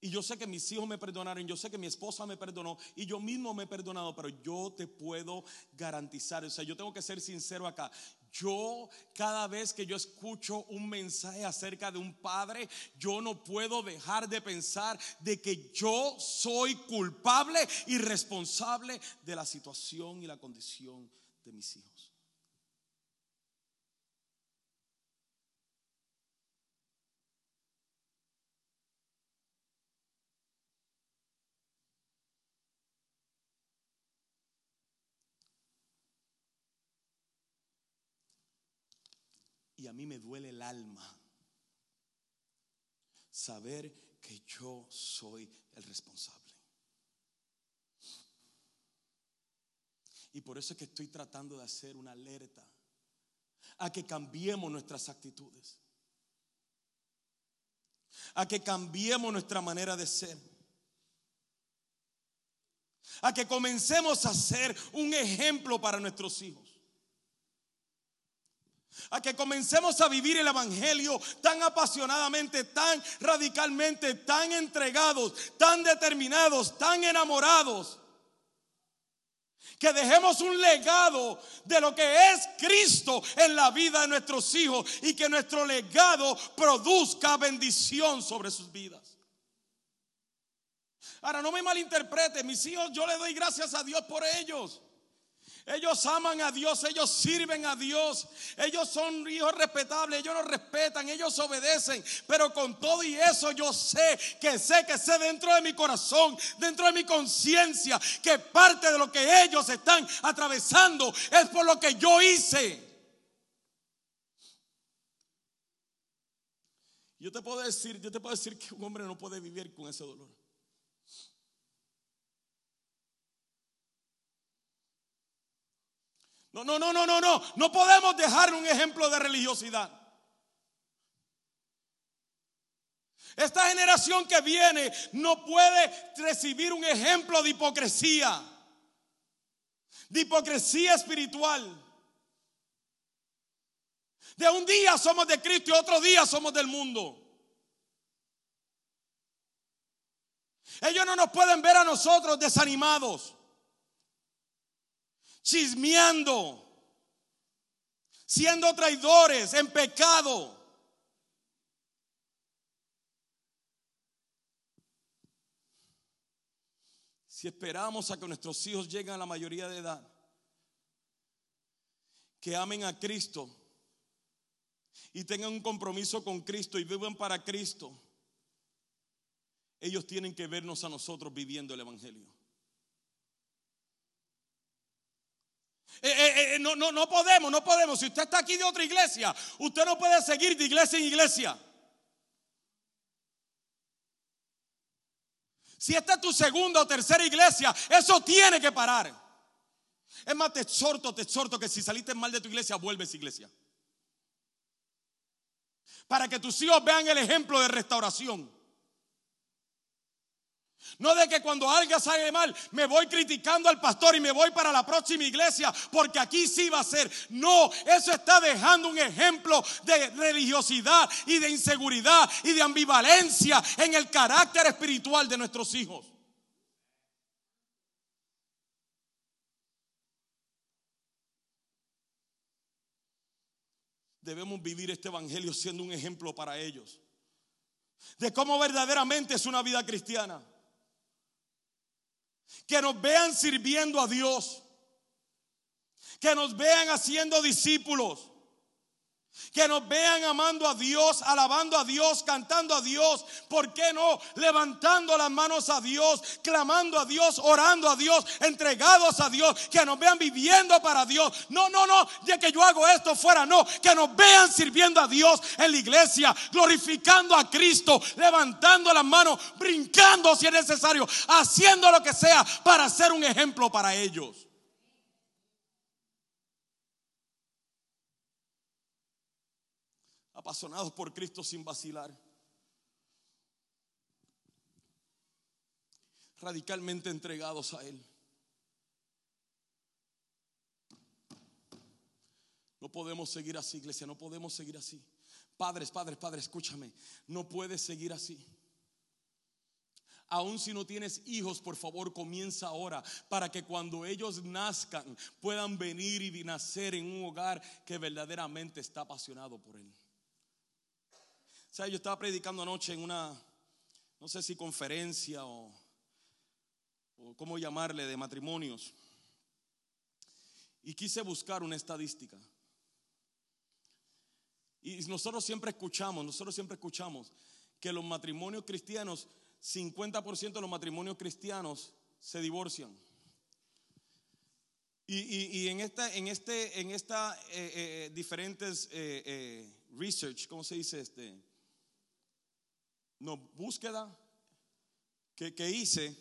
Y yo sé que mis hijos me perdonaron, yo sé que mi esposa me perdonó y yo mismo me he perdonado, pero yo te puedo garantizar, o sea, yo tengo que ser sincero acá. Yo cada vez que yo escucho un mensaje acerca de un padre, yo no puedo dejar de pensar de que yo soy culpable y responsable de la situación y la condición de mis hijos. Y a mí me duele el alma saber que yo soy el responsable. Y por eso es que estoy tratando de hacer una alerta a que cambiemos nuestras actitudes, a que cambiemos nuestra manera de ser, a que comencemos a ser un ejemplo para nuestros hijos a que comencemos a vivir el Evangelio tan apasionadamente, tan radicalmente, tan entregados, tan determinados, tan enamorados. Que dejemos un legado de lo que es Cristo en la vida de nuestros hijos y que nuestro legado produzca bendición sobre sus vidas. Ahora, no me malinterprete, mis hijos, yo le doy gracias a Dios por ellos. Ellos aman a Dios, ellos sirven a Dios, ellos son hijos respetables, ellos nos respetan, ellos obedecen. Pero con todo y eso yo sé que sé que sé dentro de mi corazón, dentro de mi conciencia, que parte de lo que ellos están atravesando es por lo que yo hice. Yo te puedo decir, yo te puedo decir que un hombre no puede vivir con ese dolor. No, no, no, no, no, no. No podemos dejar un ejemplo de religiosidad. Esta generación que viene no puede recibir un ejemplo de hipocresía, de hipocresía espiritual. De un día somos de Cristo y otro día somos del mundo. Ellos no nos pueden ver a nosotros desanimados chismeando, siendo traidores en pecado. Si esperamos a que nuestros hijos lleguen a la mayoría de edad, que amen a Cristo y tengan un compromiso con Cristo y vivan para Cristo, ellos tienen que vernos a nosotros viviendo el Evangelio. Eh, eh, eh, no, no, no podemos, no podemos. Si usted está aquí de otra iglesia, usted no puede seguir de iglesia en iglesia. Si esta es tu segunda o tercera iglesia, eso tiene que parar. Es más, te exhorto, te exhorto que si saliste mal de tu iglesia, vuelves a iglesia. Para que tus hijos vean el ejemplo de restauración. No de que cuando algo sale mal me voy criticando al pastor y me voy para la próxima iglesia porque aquí sí va a ser. No, eso está dejando un ejemplo de religiosidad y de inseguridad y de ambivalencia en el carácter espiritual de nuestros hijos. Debemos vivir este evangelio siendo un ejemplo para ellos de cómo verdaderamente es una vida cristiana que nos vean sirviendo a Dios, que nos vean haciendo discípulos, que nos vean amando a Dios, alabando a Dios, cantando a Dios. ¿Por qué no? Levantando las manos a Dios, clamando a Dios, orando a Dios, entregados a Dios. Que nos vean viviendo para Dios. No, no, no, de que yo hago esto fuera. No, que nos vean sirviendo a Dios en la iglesia, glorificando a Cristo, levantando las manos, brincando si es necesario, haciendo lo que sea para ser un ejemplo para ellos. Apasionados por Cristo sin vacilar. Radicalmente entregados a Él. No podemos seguir así, iglesia, no podemos seguir así. Padres, padres, padres, escúchame, no puedes seguir así. Aún si no tienes hijos, por favor, comienza ahora para que cuando ellos nazcan puedan venir y nacer en un hogar que verdaderamente está apasionado por Él. O sea, yo estaba predicando anoche en una, no sé si conferencia o, o cómo llamarle, de matrimonios. Y quise buscar una estadística. Y nosotros siempre escuchamos, nosotros siempre escuchamos que los matrimonios cristianos, 50% de los matrimonios cristianos se divorcian. Y, en esta, en este, en esta eh, eh, diferentes eh, research, ¿cómo se dice este? No, búsqueda que, que hice,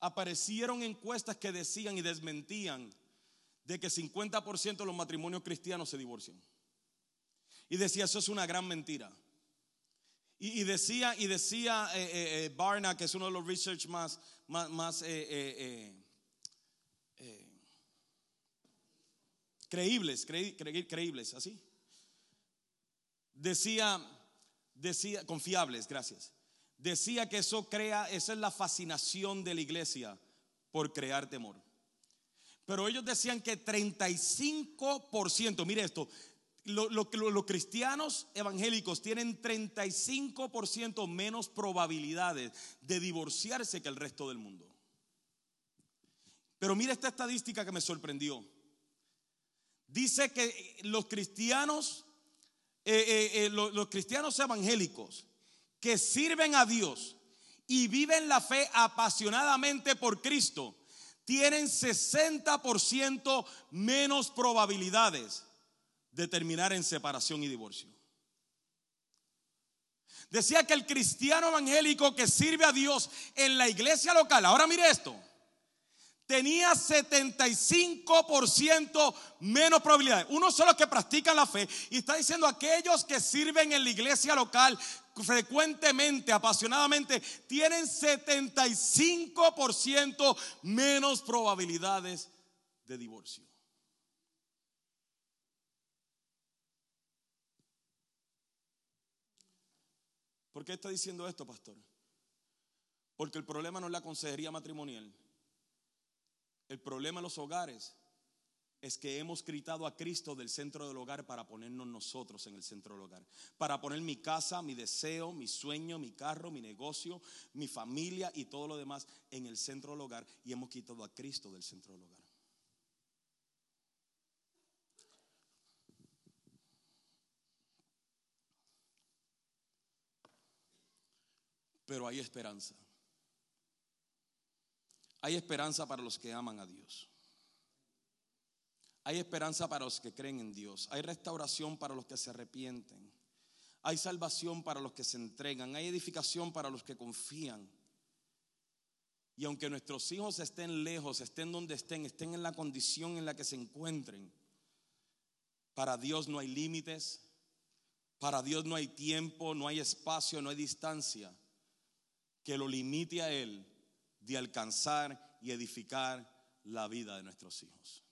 aparecieron encuestas que decían y desmentían de que 50% de los matrimonios cristianos se divorcian. Y decía, eso es una gran mentira. Y, decía, y decía eh, eh, eh, Barna, que es uno de los research más, más, creíbles, creíbles, así. Decía, decía, confiables, gracias. Decía que eso crea, esa es la fascinación de la iglesia por crear temor. Pero ellos decían que 35%, mire esto, los cristianos evangélicos tienen 35% menos probabilidades de divorciarse que el resto del mundo. Pero mira esta estadística que me sorprendió. Dice que los cristianos, eh, eh, eh, los cristianos evangélicos que sirven a Dios y viven la fe apasionadamente por Cristo, tienen 60% menos probabilidades de terminar en separación y divorcio. Decía que el cristiano evangélico que sirve a Dios en la iglesia local, ahora mire esto, tenía 75% menos probabilidades. Uno solo que practican la fe y está diciendo aquellos que sirven en la iglesia local frecuentemente, apasionadamente, tienen 75% menos probabilidades de divorcio. ¿Por qué está diciendo esto, pastor? Porque el problema no es la consejería matrimonial. El problema en los hogares es que hemos gritado a Cristo del centro del hogar para ponernos nosotros en el centro del hogar. Para poner mi casa, mi deseo, mi sueño, mi carro, mi negocio, mi familia y todo lo demás en el centro del hogar. Y hemos quitado a Cristo del centro del hogar. pero hay esperanza. Hay esperanza para los que aman a Dios. Hay esperanza para los que creen en Dios. Hay restauración para los que se arrepienten. Hay salvación para los que se entregan. Hay edificación para los que confían. Y aunque nuestros hijos estén lejos, estén donde estén, estén en la condición en la que se encuentren, para Dios no hay límites, para Dios no hay tiempo, no hay espacio, no hay distancia que lo limite a Él de alcanzar y edificar la vida de nuestros hijos.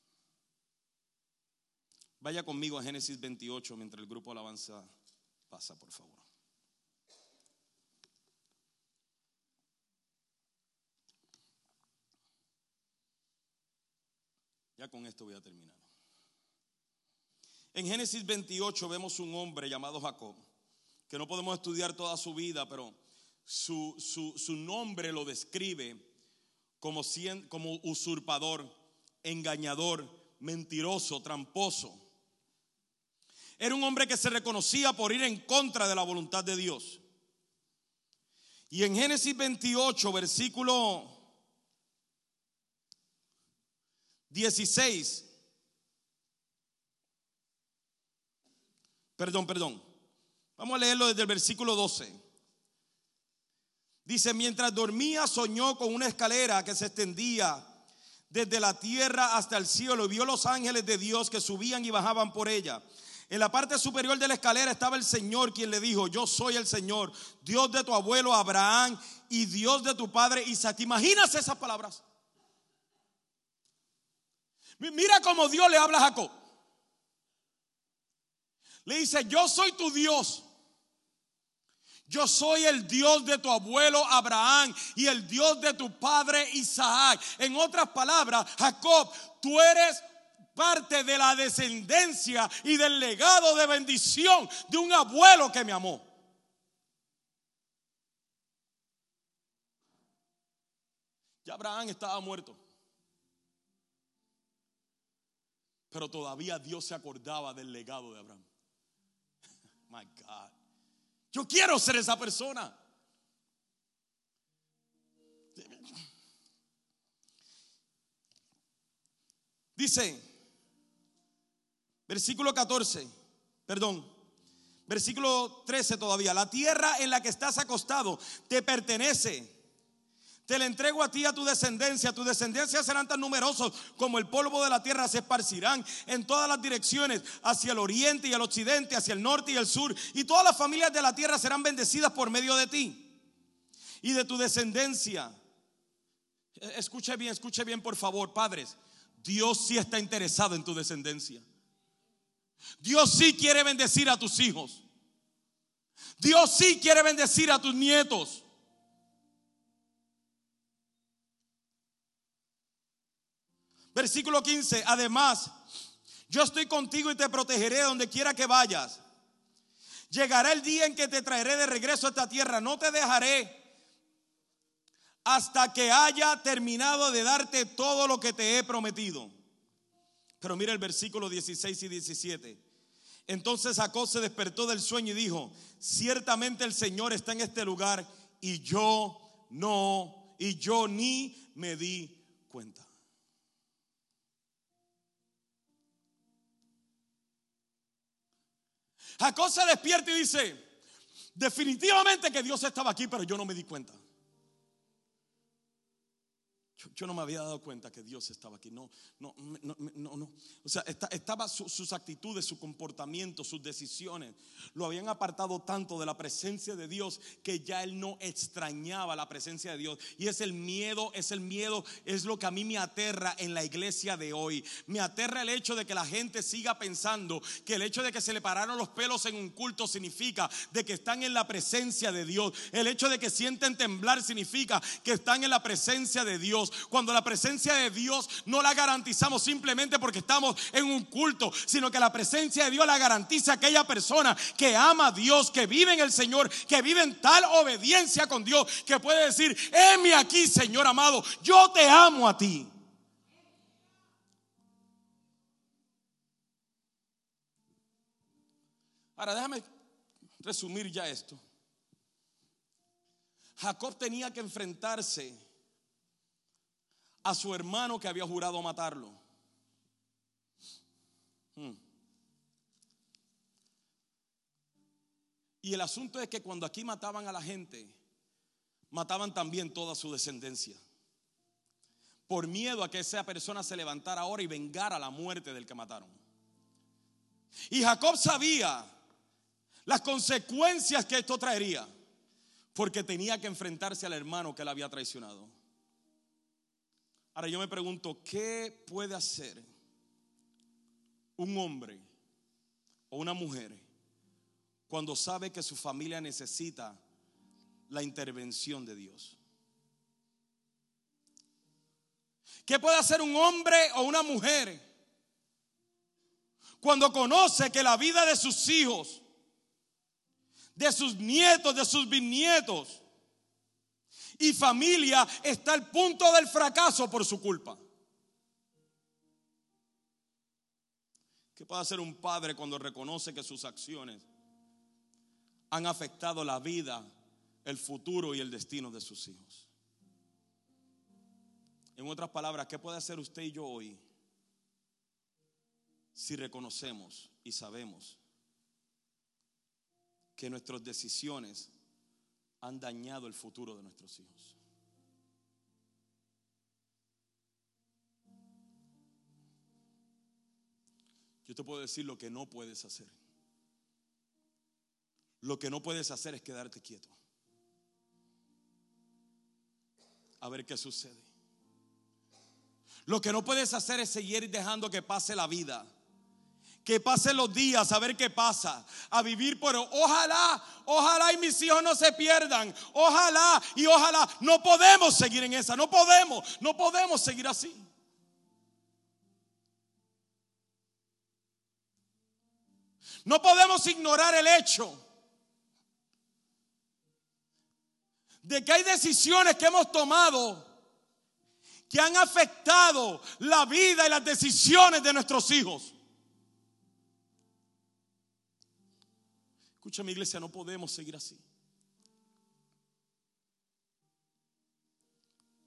Vaya conmigo a Génesis 28 mientras el grupo alabanza pasa, por favor. Ya con esto voy a terminar. En Génesis 28 vemos un hombre llamado Jacob, que no podemos estudiar toda su vida, pero su, nombre lo describe como, como usurpador, engañador, mentiroso, tramposo. Era un hombre que se reconocía por ir en contra de la voluntad de Dios. Y en Génesis 28, versículo 16, perdón, perdón, vamos a leerlo desde el versículo 12. Dice, mientras dormía soñó con una escalera que se extendía desde la tierra hasta el cielo y vio los ángeles de Dios que subían y bajaban por ella. En la parte superior de la escalera estaba el Señor quien le dijo, yo soy el Señor, Dios de tu abuelo Abraham y Dios de tu padre Isaac. ¿Te imaginas esas palabras? Mira cómo Dios le habla a Jacob. Le dice, yo soy tu Dios. Yo soy el Dios de tu abuelo Abraham y el Dios de tu padre Isaac. En otras palabras, Jacob, tú eres parte de la descendencia y del legado de bendición de un abuelo que me amó. Ya Abraham estaba muerto. Pero todavía Dios se acordaba del legado de Abraham. My God. Yo quiero ser esa persona. Dice, Versículo 14, perdón. Versículo 13 todavía. La tierra en la que estás acostado te pertenece. Te la entrego a ti, a tu descendencia. Tu descendencia serán tan numerosos como el polvo de la tierra. Se esparcirán en todas las direcciones, hacia el oriente y el occidente, hacia el norte y el sur. Y todas las familias de la tierra serán bendecidas por medio de ti y de tu descendencia. Escuche bien, escuche bien, por favor, padres. Dios sí está interesado en tu descendencia. Dios sí quiere bendecir a tus hijos. Dios sí quiere bendecir a tus nietos. Versículo 15. Además, yo estoy contigo y te protegeré donde quiera que vayas. Llegará el día en que te traeré de regreso a esta tierra. No te dejaré hasta que haya terminado de darte todo lo que te he prometido. Pero mira el versículo 16 y 17. Entonces Jacob se despertó del sueño y dijo, ciertamente el Señor está en este lugar y yo no, y yo ni me di cuenta. Jacob se despierta y dice, definitivamente que Dios estaba aquí, pero yo no me di cuenta. Yo, no me había dado cuenta que Dios estaba aquí. No, no, no, no. O sea, estaba sus actitudes, su comportamiento, sus decisiones. Lo habían apartado tanto de la presencia de Dios que ya él no extrañaba la presencia de Dios. Y es el miedo, es el miedo, es lo que a mí me aterra en la iglesia de hoy. Me aterra el hecho de que la gente siga pensando que el hecho de que se le pararon los pelos en un culto significa de que están en la presencia de Dios. El hecho de que sienten temblar significa que están en la presencia de Dios cuando la presencia de Dios no la garantizamos simplemente porque estamos en un culto, sino que la presencia de Dios la garantiza aquella persona que ama a Dios, que vive en el Señor, que vive en tal obediencia con Dios, que puede decir, heme aquí, Señor amado, yo te amo a ti. Ahora déjame resumir ya esto. Jacob tenía que enfrentarse a su hermano que había jurado matarlo. Hmm. Y el asunto es que cuando aquí mataban a la gente, mataban también toda su descendencia. Por miedo a que esa persona se levantara ahora y vengara la muerte del que mataron. Y Jacob sabía las consecuencias que esto traería, porque tenía que enfrentarse al hermano que le había traicionado. Ahora yo me pregunto, ¿qué puede hacer un hombre o una mujer cuando sabe que su familia necesita la intervención de Dios? ¿Qué puede hacer un hombre o una mujer cuando conoce que la vida de sus hijos, de sus nietos, de sus bisnietos, y familia está al punto del fracaso por su culpa. ¿Qué puede hacer un padre cuando reconoce que sus acciones han afectado la vida, el futuro y el destino de sus hijos? En otras palabras, ¿qué puede hacer usted y yo hoy si reconocemos y sabemos que nuestras decisiones han dañado el futuro de nuestros hijos. Yo te puedo decir lo que no puedes hacer. Lo que no puedes hacer es quedarte quieto. A ver qué sucede. Lo que no puedes hacer es seguir dejando que pase la vida. Que pasen los días, a ver qué pasa. A vivir por ojalá, ojalá y mis hijos no se pierdan. Ojalá y ojalá. No podemos seguir en esa. No podemos, no podemos seguir así. No podemos ignorar el hecho de que hay decisiones que hemos tomado que han afectado la vida y las decisiones de nuestros hijos. Escucha mi iglesia, no podemos seguir así.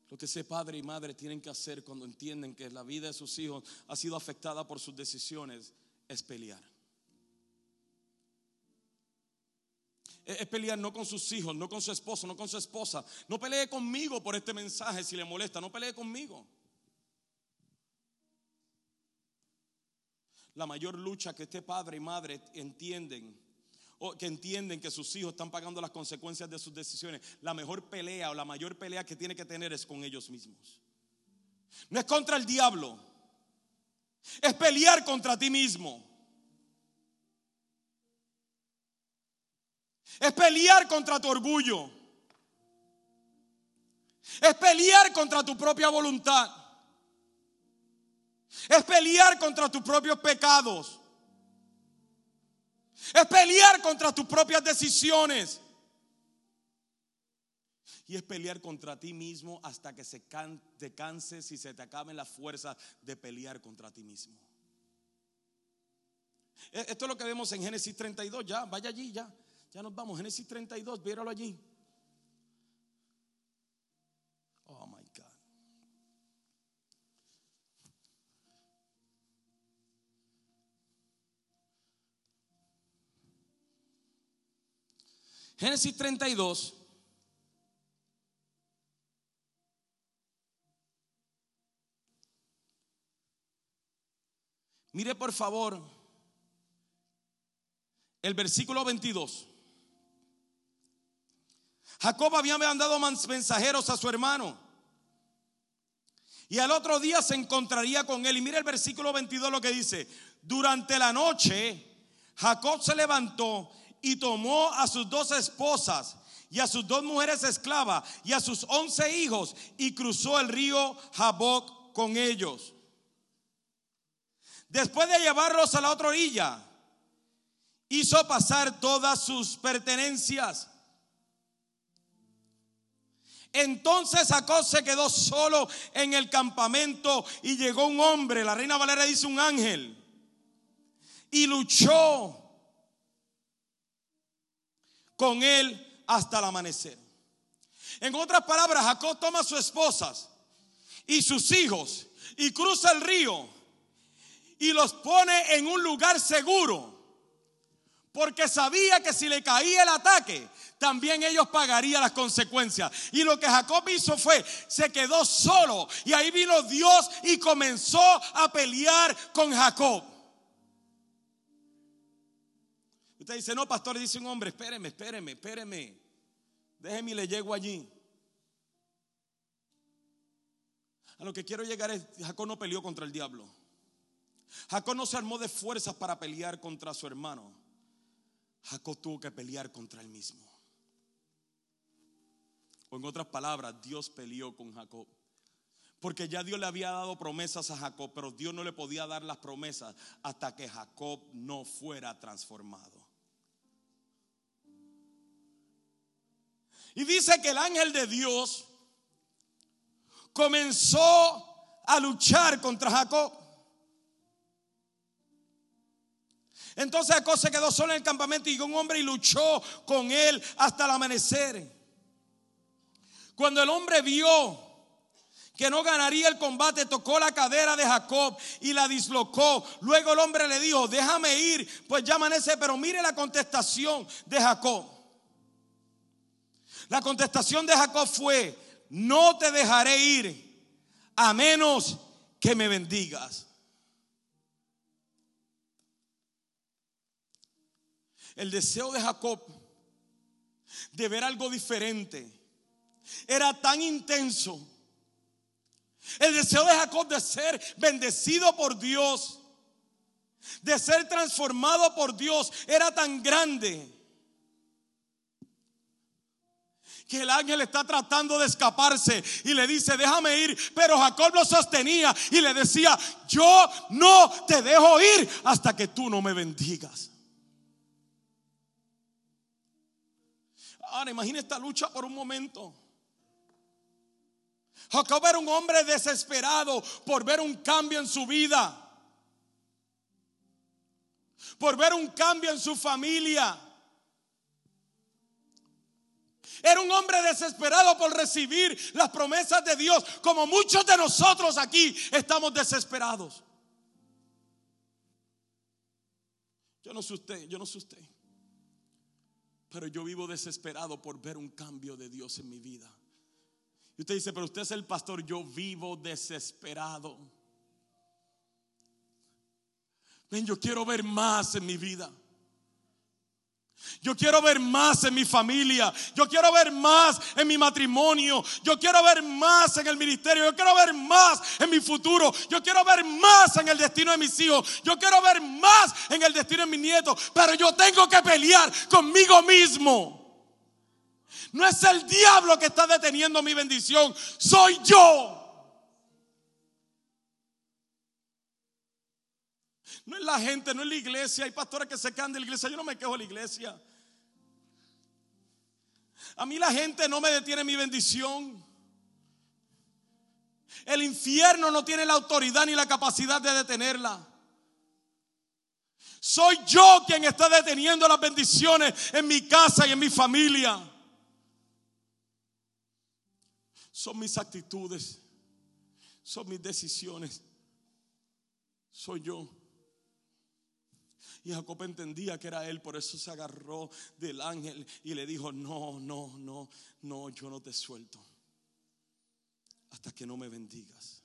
Lo que ese padre y madre tienen que hacer cuando entienden que la vida de sus hijos ha sido afectada por sus decisiones es pelear. es pelear no con sus hijos, no con su esposo, no con su esposa. No pelee conmigo por este mensaje si le molesta, no pelee conmigo. La mayor lucha que este padre y madre entienden, que entienden que sus hijos están pagando las consecuencias de sus decisiones, la mejor pelea o la mayor pelea que tiene que tener es con ellos mismos. No es contra el diablo, es pelear contra ti mismo. Es pelear contra tu orgullo. Es pelear contra tu propia voluntad. Es pelear contra tus propios pecados. Es pelear contra tus propias decisiones. Y es pelear contra ti mismo hasta que se te canses y se te acaben las fuerzas de pelear contra ti mismo. E-, esto es lo que vemos en Génesis 32. Ya, vaya allí, ya. Ya nos vamos, Génesis 32, viéralo allí. Génesis 32. Mire por favor el versículo 22. Jacob había mandado mensajeros a su hermano. Y al otro día se encontraría con él. Y mira el versículo 22 lo que dice. Durante la noche, Jacob se levantó y tomó a sus dos esposas y a sus dos mujeres esclavas y a sus once hijos y cruzó el río Jaboc con ellos. Después de llevarlos a la otra orilla, hizo pasar todas sus pertenencias entonces Jacob se quedó solo en el campamento y llegó un hombre, la reina Valera dice un ángel, y luchó con él hasta el amanecer. En otras palabras, Jacob toma a sus esposas y sus hijos y cruza el río y los pone en un lugar seguro. Porque sabía que si le caía el ataque, también ellos pagarían las consecuencias. Y lo que Jacob hizo fue, se quedó solo. Y ahí vino Dios y comenzó a pelear con Jacob. Dice, no, pastor, dice un hombre, espéreme, espéreme, espéreme. Déjeme y le llego allí. A lo que quiero llegar es, Jacob no peleó contra el diablo. Jacob no se armó de fuerzas para pelear contra su hermano. Jacob tuvo que pelear contra él mismo. O en otras palabras, Dios peleó con Jacob. Porque ya Dios le había dado promesas a Jacob, pero Dios no le podía dar las promesas hasta que Jacob no fuera transformado. Y dice que el ángel de Dios comenzó a luchar contra Jacob. Entonces Jacob se quedó solo en el campamento y un hombre y luchó con él hasta el amanecer. Cuando el hombre vio que no ganaría el combate, tocó la cadera de Jacob y la dislocó. Luego el hombre le dijo, déjame ir, pues ya amanece, pero mire la contestación de Jacob. La contestación de Jacob fue, no te dejaré ir a menos que me bendigas. El deseo de Jacob de ver algo diferente era tan intenso. El deseo de Jacob de ser bendecido por Dios, de ser transformado por Dios, era tan grande que el ángel está tratando de escaparse y le dice, déjame ir. Pero Jacob lo sostenía y le decía, yo no te dejo ir hasta que tú no me bendigas. Ahora imagina esta lucha por un momento. Jacob era un hombre desesperado por ver un cambio en su vida, por ver un cambio en su familia. Era un hombre desesperado por recibir las promesas de Dios, como muchos de nosotros aquí estamos desesperados. Yo no sé usted, yo no sé usted. Pero yo vivo desesperado por ver un cambio de Dios en mi vida. Y usted dice, pero usted es el pastor, yo vivo desesperado. Ven, yo quiero ver más en mi vida. Yo quiero ver más en mi familia. Yo quiero ver más en mi matrimonio. Yo quiero ver más en el ministerio. Yo quiero ver más en mi futuro. Yo quiero ver más en el destino de mis hijos. Yo quiero ver más en el destino de mis nietos. Pero yo tengo que pelear conmigo mismo. No es el diablo que está deteniendo mi bendición. Soy yo. No es la gente, no es la iglesia. Hay pastores que se quedan de la iglesia. Yo no me quejo de la iglesia. A mí la gente no me detiene mi bendición. El infierno no tiene la autoridad ni la capacidad de detenerla. Soy yo quien está deteniendo las bendiciones en mi casa y en mi familia. Son mis actitudes, son mis decisiones. Soy yo. Y Jacob entendía que era él, por eso se agarró del ángel y le dijo, no, no, no, no, yo no te suelto hasta que no me bendigas.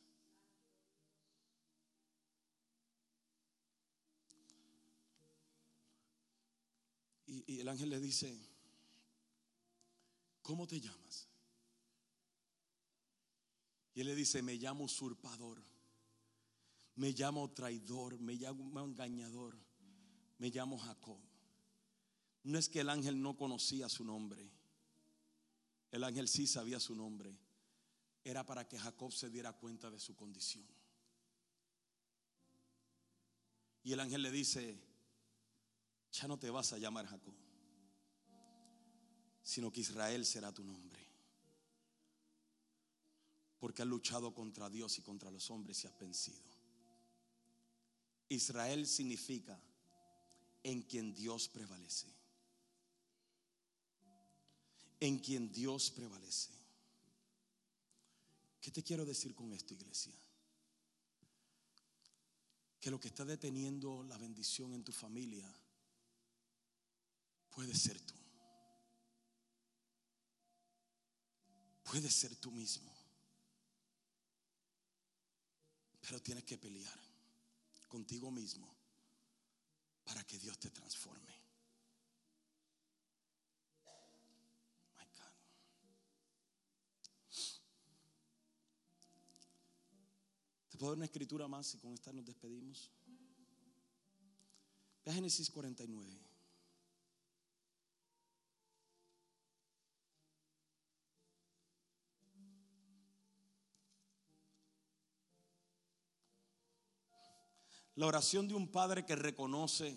Y, el ángel le dice, ¿cómo te llamas? Y él le dice, me llamo usurpador, me llamo traidor, me llamo engañador me llamo Jacob. No es que el ángel no conocía su nombre. El ángel sí sabía su nombre. Era para que Jacob se diera cuenta de su condición. Y el ángel le dice, ya no te vas a llamar Jacob, sino que Israel será tu nombre. Porque has luchado contra Dios y contra los hombres y has vencido. Israel significa en quien Dios prevalece. En quien Dios prevalece. ¿Qué te quiero decir con esto, iglesia? Que lo que está deteniendo la bendición en tu familia puede ser tú. Puede ser tú mismo. Pero tienes que pelear contigo mismo para que Dios te transforme. ¿Te puedo dar una escritura más y con esta nos despedimos? Ve a Génesis 49. La oración de un padre que reconoce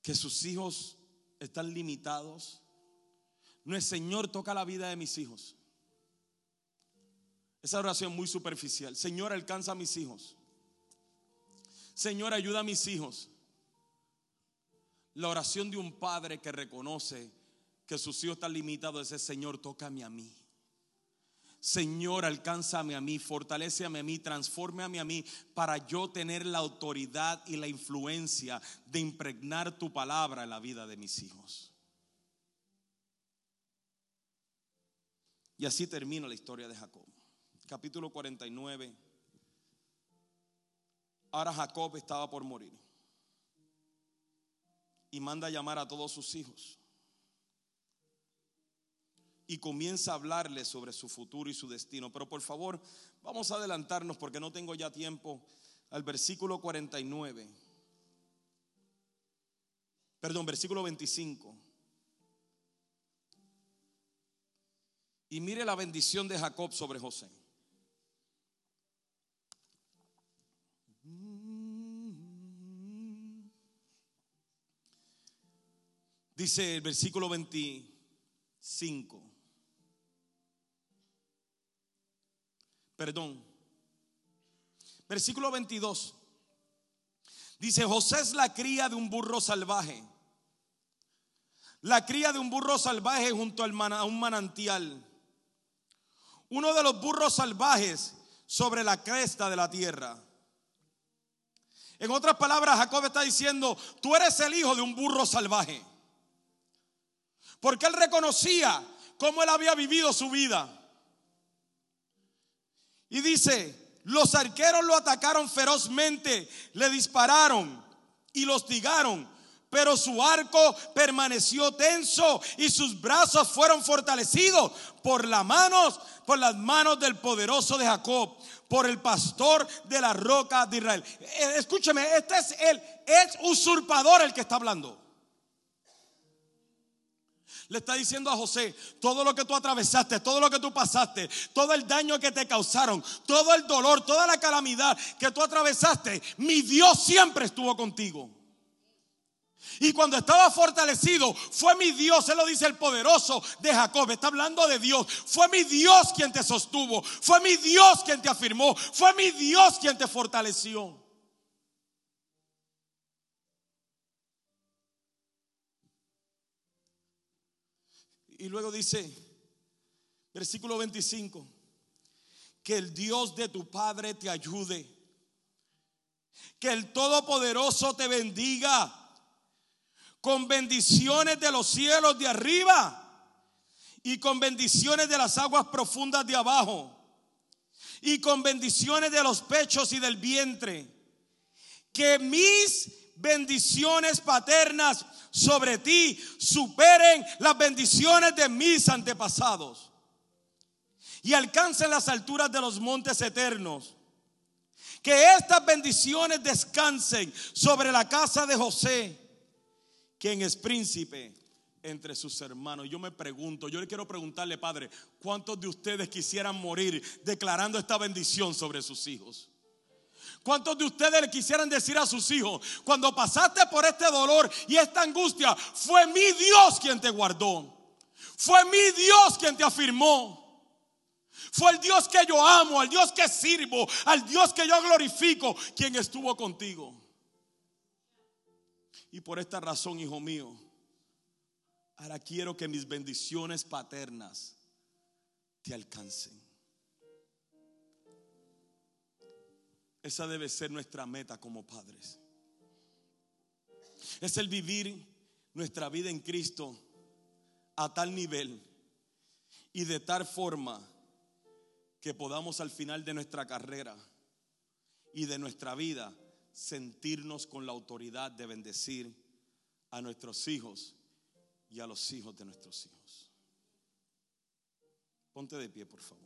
que sus hijos están limitados. No es Señor, toca la vida de mis hijos. Esa oración muy superficial. Señor, alcanza a mis hijos. Señor, ayuda a mis hijos. La oración de un padre que reconoce que sus hijos están limitados es, Señor, tócame a mí. Señor, alcánzame a mí, fortaleceme a mí, transfórmame a mí para yo tener la autoridad y la influencia de impregnar tu palabra en la vida de mis hijos. Y así termina la historia de Jacob. Capítulo 49. Ahora Jacob estaba por morir. y manda a llamar a todos sus hijos. Y comienza a hablarles sobre su futuro y su destino. Pero por favor, vamos a adelantarnos porque no tengo ya tiempo al versículo 49. Perdón, versículo 25. Y mire la bendición de Jacob sobre José. Dice el versículo 25. Perdón. Versículo 22. Dice, José es la cría de un burro salvaje. La cría de un burro salvaje junto a un manantial. Uno de los burros salvajes sobre la cresta de la tierra. En otras palabras, Jacob está diciendo, tú eres el hijo de un burro salvaje. Porque él reconocía cómo él había vivido su vida. Y dice, los arqueros lo atacaron ferozmente, le dispararon y lo hostigaron, pero su arco permaneció tenso y sus brazos fueron fortalecidos por las manos, por las manos del poderoso de Jacob, por el pastor de la roca de Israel. Eh, escúcheme, este es el es usurpador el que está hablando. Le está diciendo a José, todo lo que tú atravesaste, todo lo que tú pasaste, todo el daño que te causaron, todo el dolor, toda la calamidad que tú atravesaste, mi Dios siempre estuvo contigo. Y cuando estaba fortalecido, fue mi Dios, él lo dice el poderoso de Jacob, está hablando de Dios. Fue mi Dios quien te sostuvo, fue mi Dios quien te afirmó, fue mi Dios quien te fortaleció. Y luego dice, versículo 25, que el Dios de tu Padre te ayude, que el Todopoderoso te bendiga con bendiciones de los cielos de arriba y con bendiciones de las aguas profundas de abajo y con bendiciones de los pechos y del vientre. Que mis bendiciones paternas sobre ti superen las bendiciones de mis antepasados y alcancen las alturas de los montes eternos. Que estas bendiciones descansen sobre la casa de José, quien es príncipe entre sus hermanos. Yo me pregunto, yo le quiero preguntarle, Padre, ¿cuántos de ustedes quisieran morir declarando esta bendición sobre sus hijos? ¿Cuántos de ustedes le quisieran decir a sus hijos, cuando pasaste por este dolor y esta angustia, fue mi Dios quien te guardó? Fue mi Dios quien te afirmó. Fue el Dios que yo amo, al Dios que sirvo, al Dios que yo glorifico, quien estuvo contigo. Y por esta razón, hijo mío, ahora quiero que mis bendiciones paternas te alcancen. Esa debe ser nuestra meta como padres. Es el vivir nuestra vida en Cristo a tal nivel y de tal forma que podamos al final de nuestra carrera y de nuestra vida sentirnos con la autoridad de bendecir a nuestros hijos y a los hijos de nuestros hijos. Ponte de pie, por favor.